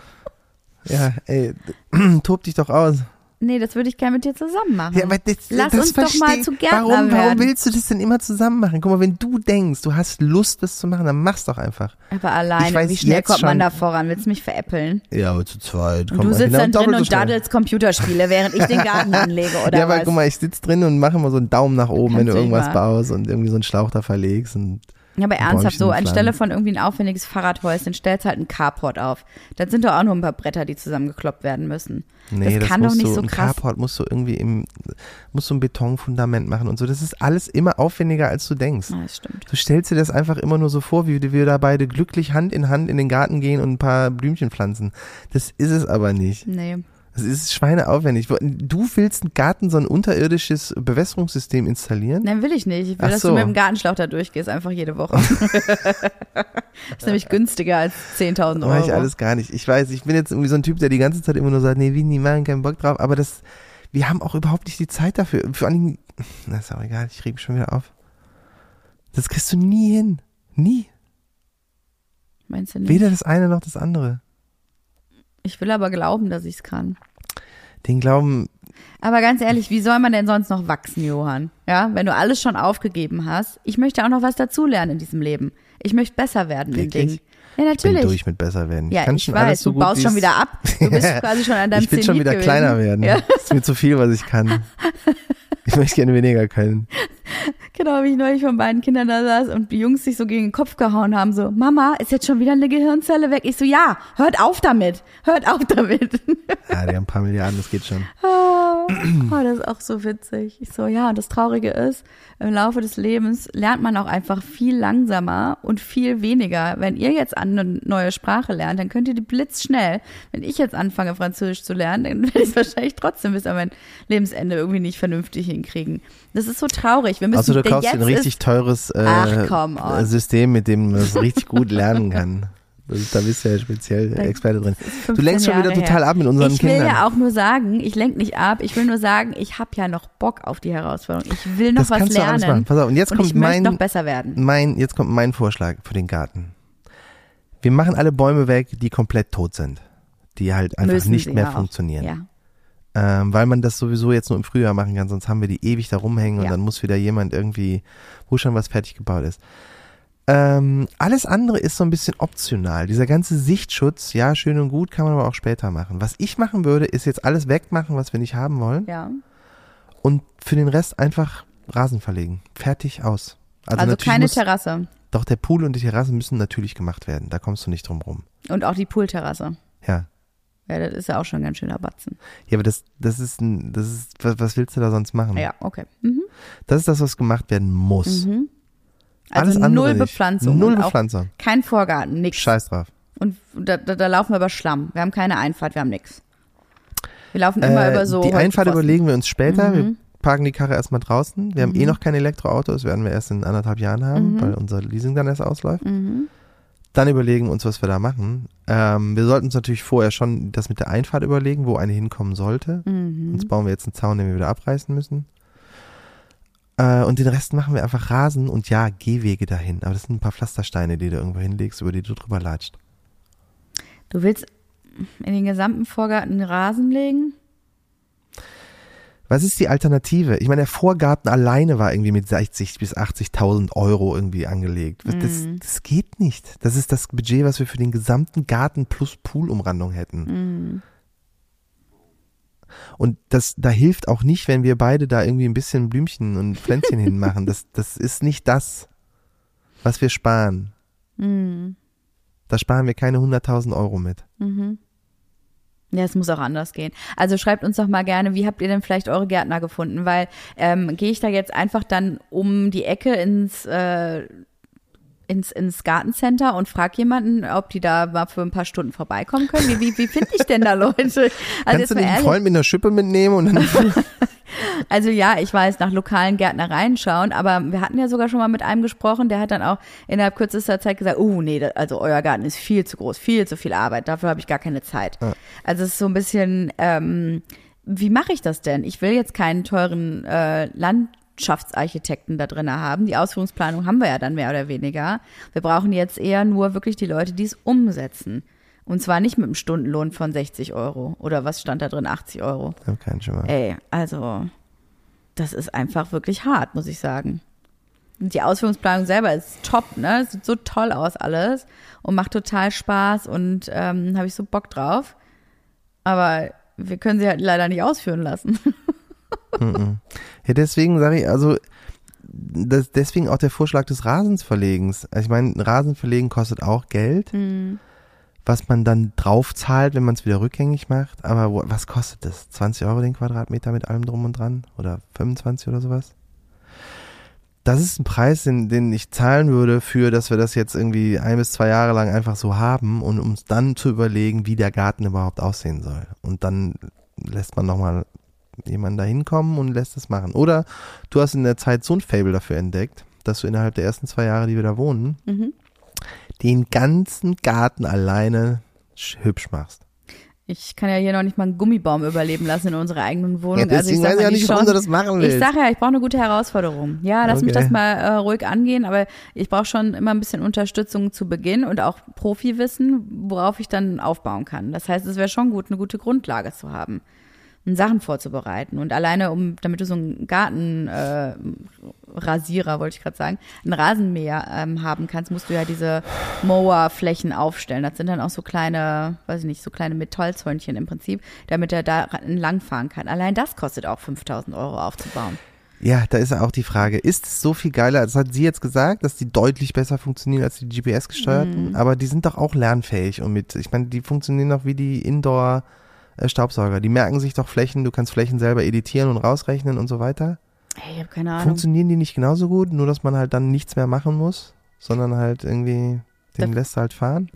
Speaker 2: ja, ey, tob dich doch aus.
Speaker 1: Nee, das würde ich gerne mit dir zusammen machen.
Speaker 2: Ja, aber das,
Speaker 1: Lass
Speaker 2: das
Speaker 1: uns doch mal
Speaker 2: versteh-
Speaker 1: zu Gärtner
Speaker 2: warum, warum
Speaker 1: werden.
Speaker 2: willst du das denn immer zusammen machen? Guck mal, wenn du denkst, du hast Lust, das zu machen, dann mach's doch einfach.
Speaker 1: Aber alleine,
Speaker 2: Ich weiß
Speaker 1: wie schnell kommt man da voran? Willst du mich veräppeln?
Speaker 2: Ja, aber zu zweit.
Speaker 1: Und du sitzt dann drin und daddelst Computerspiele, während ich den Garten anlege, oder
Speaker 2: ja, aber
Speaker 1: was?
Speaker 2: guck mal, ich sitz drin und mache immer so einen Daumen nach oben, wenn du irgendwas
Speaker 1: mal.
Speaker 2: baust und irgendwie so einen Schlauch da verlegst. Und
Speaker 1: Ja, aber ernsthaft, so anstelle von irgendwie ein aufwendiges Fahrradhäuschen, stellst halt ein Carport auf. Das sind doch auch nur ein paar Bretter, die zusammengekloppt werden müssen.
Speaker 2: nee,
Speaker 1: das kann doch nicht
Speaker 2: du,
Speaker 1: so
Speaker 2: ein
Speaker 1: krass.
Speaker 2: Carport musst du irgendwie im, musst du ein Betonfundament machen und so. Das ist alles immer aufwendiger, als du denkst.
Speaker 1: Ja, das stimmt.
Speaker 2: Du stellst dir das einfach immer nur so vor, wie wir da beide glücklich Hand in Hand in den Garten gehen und ein paar Blümchen pflanzen. Das ist es aber nicht.
Speaker 1: Nee.
Speaker 2: Das ist schweineaufwendig. Du willst einen Garten, so ein unterirdisches Bewässerungssystem installieren?
Speaker 1: Nein, will ich nicht. Ich will,
Speaker 2: Ach
Speaker 1: dass
Speaker 2: so.
Speaker 1: du mit dem Gartenschlauch da durchgehst, einfach jede Woche. ist nämlich günstiger als 10.000
Speaker 2: Mach ich
Speaker 1: Euro.
Speaker 2: alles gar nicht. Ich weiß, ich bin jetzt irgendwie so ein Typ, der die ganze Zeit immer nur sagt, nee, wie, nie machen, keinen Bock drauf. Aber das, wir haben auch überhaupt nicht die Zeit dafür. Vor allen Dingen, na ist auch egal, ich reg mich schon wieder auf. Das kriegst du nie hin. Nie.
Speaker 1: Meinst du nicht?
Speaker 2: Weder das eine noch das andere.
Speaker 1: Ich will aber glauben, dass ich es kann.
Speaker 2: Den Glauben,
Speaker 1: Aber ganz ehrlich, wie soll man denn sonst noch wachsen, Johann? Ja, wenn du alles schon aufgegeben hast. Ich möchte auch noch was dazulernen in diesem Leben. Ich möchte besser werden
Speaker 2: Wirklich?
Speaker 1: Dingen. Ja,
Speaker 2: ich bin
Speaker 1: natürlich.
Speaker 2: durch mit besser werden.
Speaker 1: ja,
Speaker 2: kann
Speaker 1: ich
Speaker 2: schon alles
Speaker 1: weiß,
Speaker 2: so
Speaker 1: du baust schon wieder ab. Du bist quasi schon an deinem
Speaker 2: Ich will schon wieder
Speaker 1: gewesen.
Speaker 2: kleiner werden.
Speaker 1: Ja,
Speaker 2: Das ist mir zu viel, was ich kann. Ich möchte gerne weniger können.
Speaker 1: genau, wie ich neulich von beiden Kindern da saß und die Jungs sich so gegen den Kopf gehauen haben, so, Mama, ist jetzt schon wieder eine Gehirnzelle weg? Ich so, ja, hört auf damit, hört auf damit.
Speaker 2: Ja, die haben ein paar Milliarden, das geht schon.
Speaker 1: Oh, oh, das ist auch so witzig. Ich so, ja, und das Traurige ist, im Laufe des Lebens lernt man auch einfach viel langsamer und viel weniger. Wenn ihr jetzt eine neue Sprache lernt, dann könnt ihr die blitzschnell. Wenn ich jetzt anfange, Französisch zu lernen, dann werde ich es wahrscheinlich trotzdem bis an mein Lebensende irgendwie nicht vernünftig hinkriegen. Das ist so traurig. Wir müssen
Speaker 2: Also du kaufst ein richtig teures äh,
Speaker 1: Ach, on.
Speaker 2: System, mit dem man es richtig gut lernen kann. Da bist du ja speziell Experte drin.
Speaker 1: 15
Speaker 2: Du lenkst schon wieder
Speaker 1: Jahre
Speaker 2: total
Speaker 1: her.
Speaker 2: ab mit unseren
Speaker 1: Ich will
Speaker 2: Kindern.
Speaker 1: ja auch nur sagen, ich lenk nicht ab, ich will nur sagen, ich habe ja noch Bock auf die Herausforderung. Ich will noch
Speaker 2: das
Speaker 1: was
Speaker 2: kannst du alles
Speaker 1: lernen.
Speaker 2: machen. Pass auf, und jetzt
Speaker 1: und
Speaker 2: kommt
Speaker 1: ich
Speaker 2: mein,
Speaker 1: noch besser werden.
Speaker 2: mein, jetzt kommt mein Vorschlag für den Garten. Wir machen alle Bäume weg, die komplett tot sind. Die halt einfach
Speaker 1: Müssen
Speaker 2: nicht mehr funktionieren.
Speaker 1: Ja.
Speaker 2: Ähm, weil man das sowieso jetzt nur im Frühjahr machen kann, sonst haben wir die ewig da rumhängen und
Speaker 1: Ja.
Speaker 2: dann muss wieder jemand irgendwie, wo schon was fertig gebaut ist. Ähm, alles andere ist so ein bisschen optional. Dieser ganze Sichtschutz, ja, schön und gut, kann man aber auch später machen. Was ich machen würde, ist jetzt alles wegmachen, was wir nicht haben wollen
Speaker 1: ja.
Speaker 2: und für den Rest einfach Rasen verlegen. Fertig aus. Also,
Speaker 1: Also, keine
Speaker 2: muss,
Speaker 1: Terrasse.
Speaker 2: Doch der Pool und die Terrasse müssen natürlich gemacht werden. Da kommst du nicht drum rum.
Speaker 1: Und auch die Poolterrasse.
Speaker 2: Ja.
Speaker 1: Ja, das ist ja auch schon ein ganz schöner Batzen.
Speaker 2: Ja, aber das, das ist ein, das ist, was, was willst du da sonst machen?
Speaker 1: Ja, okay. Mhm.
Speaker 2: Das ist das, was gemacht werden muss.
Speaker 1: Mhm. Also
Speaker 2: Alles
Speaker 1: null. Bepflanzung.
Speaker 2: Null Bepflanzung.
Speaker 1: Kein Vorgarten, nix.
Speaker 2: Scheiß drauf.
Speaker 1: Und da, da, da laufen wir über Schlamm. Wir haben keine Einfahrt, wir haben nix. Wir laufen immer
Speaker 2: Äh,
Speaker 1: über so.
Speaker 2: die Einfahrt überlegen wir uns später. Wir
Speaker 1: Mhm.
Speaker 2: parken die Karre erstmal draußen. Wir haben eh noch kein Elektroauto, das werden wir erst in anderthalb Jahren haben,
Speaker 1: Mhm.
Speaker 2: weil unser Leasing dann erst ausläuft.
Speaker 1: Mhm.
Speaker 2: Dann überlegen wir uns, was wir da machen. Ähm, wir sollten uns natürlich vorher schon das mit der Einfahrt überlegen, wo eine hinkommen sollte.
Speaker 1: Mhm.
Speaker 2: Sonst bauen wir jetzt einen Zaun, den wir wieder abreißen müssen. Äh, und den Rest machen wir einfach Rasen und ja, Gehwege dahin. Aber das sind ein paar Pflastersteine, die du irgendwo hinlegst, über die du drüber latscht.
Speaker 1: Du willst in den gesamten Vorgarten einen Rasen legen?
Speaker 2: Was ist die Alternative? Ich meine, der Vorgarten alleine war irgendwie mit 60 bis 80.000 Euro irgendwie angelegt. Das,
Speaker 1: Mhm.
Speaker 2: das geht nicht. Das ist das Budget, was wir für den gesamten Garten plus Poolumrandung hätten.
Speaker 1: Mhm.
Speaker 2: Und das, da hilft auch nicht, wenn wir beide da irgendwie ein bisschen Blümchen und Pflänzchen hinmachen. Das, das ist nicht das, was wir sparen.
Speaker 1: Mhm.
Speaker 2: Da sparen wir keine 100.000 Euro mit.
Speaker 1: Mhm. Ja, es muss auch anders gehen. Also schreibt uns doch mal gerne, wie habt ihr denn vielleicht eure Gärtner gefunden? Weil ähm, gehe ich da jetzt einfach dann um die Ecke ins äh, ins, ins Gartencenter und frag jemanden, ob die da mal für ein paar Stunden vorbeikommen können. Wie, wie, wie finde ich denn da Leute? Also
Speaker 2: Kannst du einen
Speaker 1: ehrlich,
Speaker 2: Freund mit einer Schippe mitnehmen und dann
Speaker 1: Also ja, ich weiß, nach lokalen Gärtnereien schauen, aber wir hatten ja sogar schon mal mit einem gesprochen, der hat dann auch innerhalb kürzester Zeit gesagt, oh nee, also euer Garten ist viel zu groß, viel zu viel Arbeit, dafür habe ich gar keine Zeit. Also es ist so ein bisschen, ähm, wie mache ich das denn? Ich will jetzt keinen teuren äh, Landschaftsarchitekten da drin haben. Die Ausführungsplanung haben wir ja dann mehr oder weniger. Wir brauchen jetzt eher nur wirklich die Leute, die es umsetzen. Und zwar nicht mit einem Stundenlohn von 60 Euro oder was stand da drin, 80 Euro.
Speaker 2: Ich hab keinen Schimmer.
Speaker 1: Ey, also das ist einfach wirklich hart, muss ich sagen. Und die Ausführungsplanung selber ist top, ne? Es sieht so toll aus alles und macht total Spaß und ähm, habe ich so Bock drauf. Aber wir können sie halt leider nicht ausführen lassen.
Speaker 2: Ja, deswegen sage ich, also das, deswegen auch der Vorschlag des Rasensverlegens. Also ich meine, Rasen verlegen kostet auch Geld, was man dann drauf zahlt, wenn man es wieder rückgängig macht. Aber wo, was kostet das? 20 Euro den Quadratmeter mit allem drum und dran? Oder 25 oder sowas? Das ist ein Preis, den, den ich zahlen würde für, dass wir das jetzt irgendwie ein bis zwei Jahre lang einfach so haben und uns dann zu überlegen, wie der Garten überhaupt aussehen soll. Und dann lässt man nochmal jemanden da hinkommen und lässt es machen. Oder du hast in der Zeit so ein Fable dafür entdeckt, dass du innerhalb der ersten zwei Jahre, die wir da wohnen,
Speaker 1: Mhm.
Speaker 2: den ganzen Garten alleine sch- hübsch machst.
Speaker 1: Ich kann ja hier noch nicht mal einen Gummibaum überleben lassen in unserer eigenen Wohnung.
Speaker 2: Ja,
Speaker 1: also ich
Speaker 2: weiß ich ja nicht, warum du das machen
Speaker 1: Ich
Speaker 2: willst.
Speaker 1: sage ja, ich brauche eine gute Herausforderung. Ja, lass mich
Speaker 2: Okay.
Speaker 1: das mal äh, ruhig angehen, aber ich brauche schon immer ein bisschen Unterstützung zu Beginn und auch Profiwissen, worauf ich dann aufbauen kann. Das heißt, es wäre schon gut, eine gute Grundlage zu haben, Sachen vorzubereiten. Und alleine, um, damit du so einen Gartenrasierer, äh, wollte ich gerade sagen, einen Rasenmäher ähm, haben kannst, musst du ja diese Mowerflächen aufstellen. Das sind dann auch so kleine, weiß ich nicht, so kleine Metallzäunchen im Prinzip, damit er da entlangfahren kann. Allein das kostet auch 5000 Euro aufzubauen.
Speaker 2: Ja, da ist auch die Frage, ist es so viel geiler? Das hat sie jetzt gesagt, dass die deutlich besser funktionieren als die GPS-gesteuerten,
Speaker 1: Mhm.
Speaker 2: aber die sind doch auch lernfähig und mit, ich meine, die funktionieren doch wie die Indoor-Staubsauger. Die merken sich doch Flächen, du kannst Flächen selber editieren und rausrechnen und so weiter.
Speaker 1: Ey, ich habe keine Ahnung.
Speaker 2: Funktionieren die nicht genauso gut, nur dass man halt dann nichts mehr machen muss, sondern halt irgendwie, den
Speaker 1: Da-
Speaker 2: lässt halt fahren?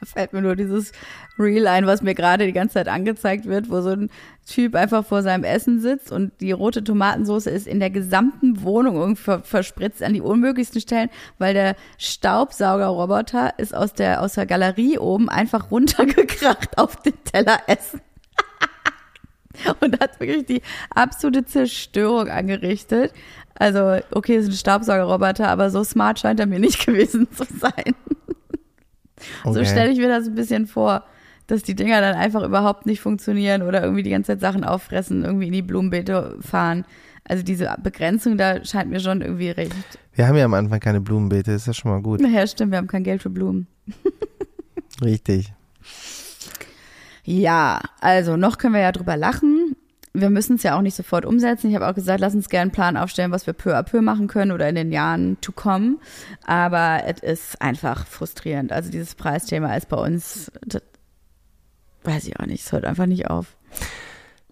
Speaker 1: Da fällt mir nur dieses Reel ein, was mir gerade die ganze Zeit angezeigt wird, wo so ein Typ einfach vor seinem Essen sitzt und die rote Tomatensauce ist in der gesamten Wohnung irgendwie ver verspritzt an die unmöglichsten Stellen, weil der Staubsaugerroboter ist aus der, aus der Galerie oben einfach runtergekracht auf den Teller Essen. und hat wirklich die absolute Zerstörung angerichtet. Also, okay, ist ein Staubsaugerroboter, aber so smart scheint er mir nicht gewesen zu sein. So
Speaker 2: Okay.
Speaker 1: stelle ich mir das ein bisschen vor, dass die Dinger dann einfach überhaupt nicht funktionieren oder irgendwie die ganze Zeit Sachen auffressen, irgendwie in die Blumenbeete fahren. Also diese Begrenzung da scheint mir schon irgendwie recht.
Speaker 2: Wir haben ja am Anfang keine Blumenbeete, ist ja schon mal gut.
Speaker 1: Naja, stimmt, wir haben kein Geld für Blumen.
Speaker 2: Richtig.
Speaker 1: Ja, also noch können wir ja drüber lachen. Wir müssen es ja auch nicht sofort umsetzen. Ich habe auch gesagt, lass uns gerne einen Plan aufstellen, was wir peu à peu machen können oder in den Jahren to come. Aber es ist einfach frustrierend. Also dieses Preisthema ist bei uns, das, weiß ich auch nicht, es hört einfach nicht auf.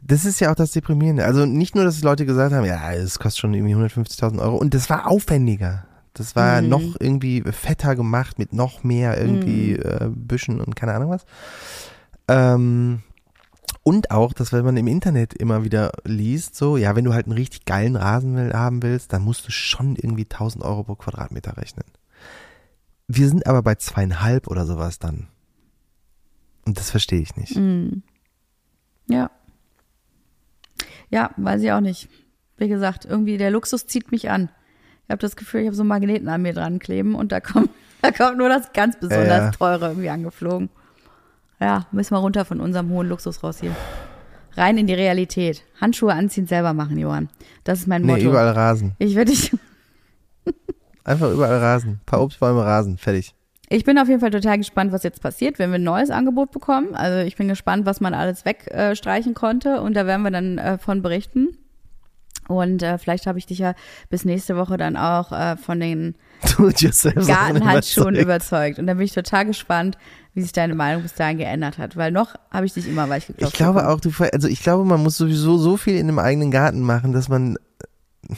Speaker 2: Das ist ja auch das Deprimierende. Also nicht nur, dass die Leute gesagt haben, ja, es kostet schon irgendwie 150.000 Euro und das war aufwendiger. Das war
Speaker 1: Mhm.
Speaker 2: noch irgendwie fetter gemacht mit noch mehr irgendwie äh, Büschen und keine Ahnung was. Ähm, und auch, dass wenn man im Internet immer wieder liest, so, ja, wenn du halt einen richtig geilen Rasen haben willst, dann musst du schon irgendwie 1000 Euro pro Quadratmeter rechnen. Wir sind aber bei zweieinhalb oder sowas dann. Und das verstehe ich nicht.
Speaker 1: Mhm. Ja. Ja, weiß ich auch nicht. Wie gesagt, irgendwie der Luxus zieht mich an. Ich habe das Gefühl, ich habe so Magneten an mir dran kleben und da kommt, da kommt nur das ganz besonders
Speaker 2: Ja, ja.
Speaker 1: teure irgendwie angeflogen. Ja, müssen wir runter von unserem hohen Luxus raus hier. Rein in die Realität. Handschuhe anziehen, selber machen, Johann. Das ist mein
Speaker 2: Nee,
Speaker 1: Motto.
Speaker 2: überall Rasen.
Speaker 1: Ich würde dich,
Speaker 2: Einfach überall Rasen. Ein paar Obstbäume Rasen. Fertig.
Speaker 1: Ich bin auf jeden Fall total gespannt, was jetzt passiert, wenn wir ein neues Angebot bekommen. Also ich bin gespannt, was man alles wegstreichen äh, konnte und da werden wir dann äh, von berichten. Und äh, vielleicht habe ich dich ja bis nächste Woche dann auch äh, von den. Gartenhandschuhen überzeugt. Und da bin ich total gespannt, wie sich deine Meinung bis dahin geändert hat. Weil noch habe ich dich immer weich geklopft.
Speaker 2: Ich glaube
Speaker 1: bekommen.
Speaker 2: auch, du, also ich glaube, man muss sowieso so viel in dem eigenen Garten machen, dass man, äh,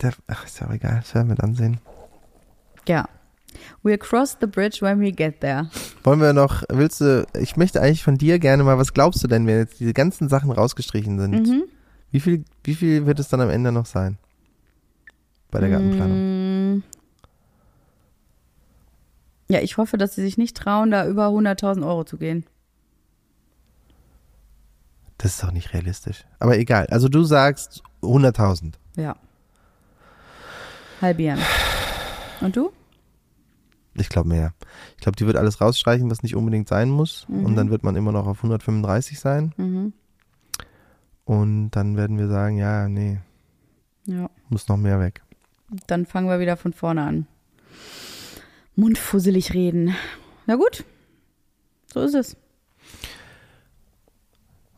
Speaker 2: der, ach, ist ja auch egal, das werden wir dann sehen.
Speaker 1: Ja. We'll cross the bridge when we get there.
Speaker 2: Wollen wir noch, willst du, ich möchte eigentlich von dir gerne mal, was glaubst du denn, wenn jetzt diese ganzen Sachen rausgestrichen sind?
Speaker 1: Mhm.
Speaker 2: Wie viel, wie viel wird es dann am Ende noch sein? Bei der Gartenplanung?
Speaker 1: Mm. Ja, ich hoffe, dass sie sich nicht trauen, da über 100.000 Euro zu gehen.
Speaker 2: Das ist doch nicht realistisch. Aber egal. Also du sagst 100.000.
Speaker 1: Ja. Halbieren. Und du?
Speaker 2: Ich glaube mehr. Ich glaube, die wird alles rausstreichen, was nicht unbedingt sein muss. Und dann wird man immer noch auf 135 sein.
Speaker 1: Mhm.
Speaker 2: Und dann werden wir sagen, ja, nee,
Speaker 1: Ja.
Speaker 2: muss noch mehr weg.
Speaker 1: Dann fangen wir wieder von vorne an. Mundfusselig reden. Na gut. So ist es.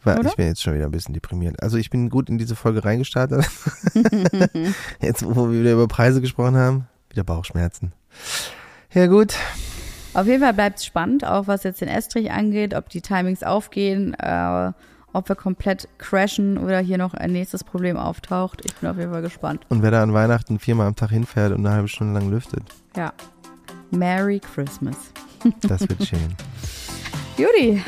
Speaker 2: Weil
Speaker 1: Oder?
Speaker 2: ich bin jetzt schon wieder ein bisschen deprimiert. Also ich bin gut in diese Folge reingestartet. jetzt, wo wir wieder über Preise gesprochen haben, wieder Bauchschmerzen. Ja gut,
Speaker 1: Auf jeden Fall bleibt es spannend, auch was jetzt den Estrich angeht, ob die Timings aufgehen, äh, ob wir komplett crashen oder hier noch ein nächstes Problem auftaucht. Ich bin auf jeden Fall gespannt.
Speaker 2: und wer da an Weihnachten viermal am Tag hinfährt und eine halbe Stunde lang lüftet,
Speaker 1: Ja. Merry Christmas.
Speaker 2: das wird schön.
Speaker 1: Judy,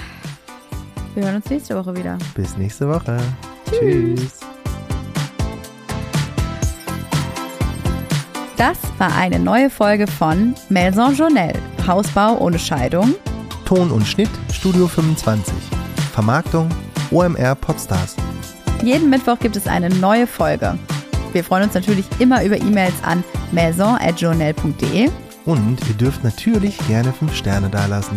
Speaker 1: wir hören uns nächste Woche wieder.
Speaker 2: Bis nächste Woche. Tschüss.
Speaker 1: Das war eine neue Folge von Maison Journelle. Hausbau ohne Scheidung.
Speaker 2: Ton und Schnitt Studio 25. Vermarktung OMR Podstars.
Speaker 1: Jeden Mittwoch gibt es eine neue Folge. Wir freuen uns natürlich immer über E-Mails an maison.journal.de.
Speaker 2: Und ihr dürft natürlich gerne 5 Sterne dalassen.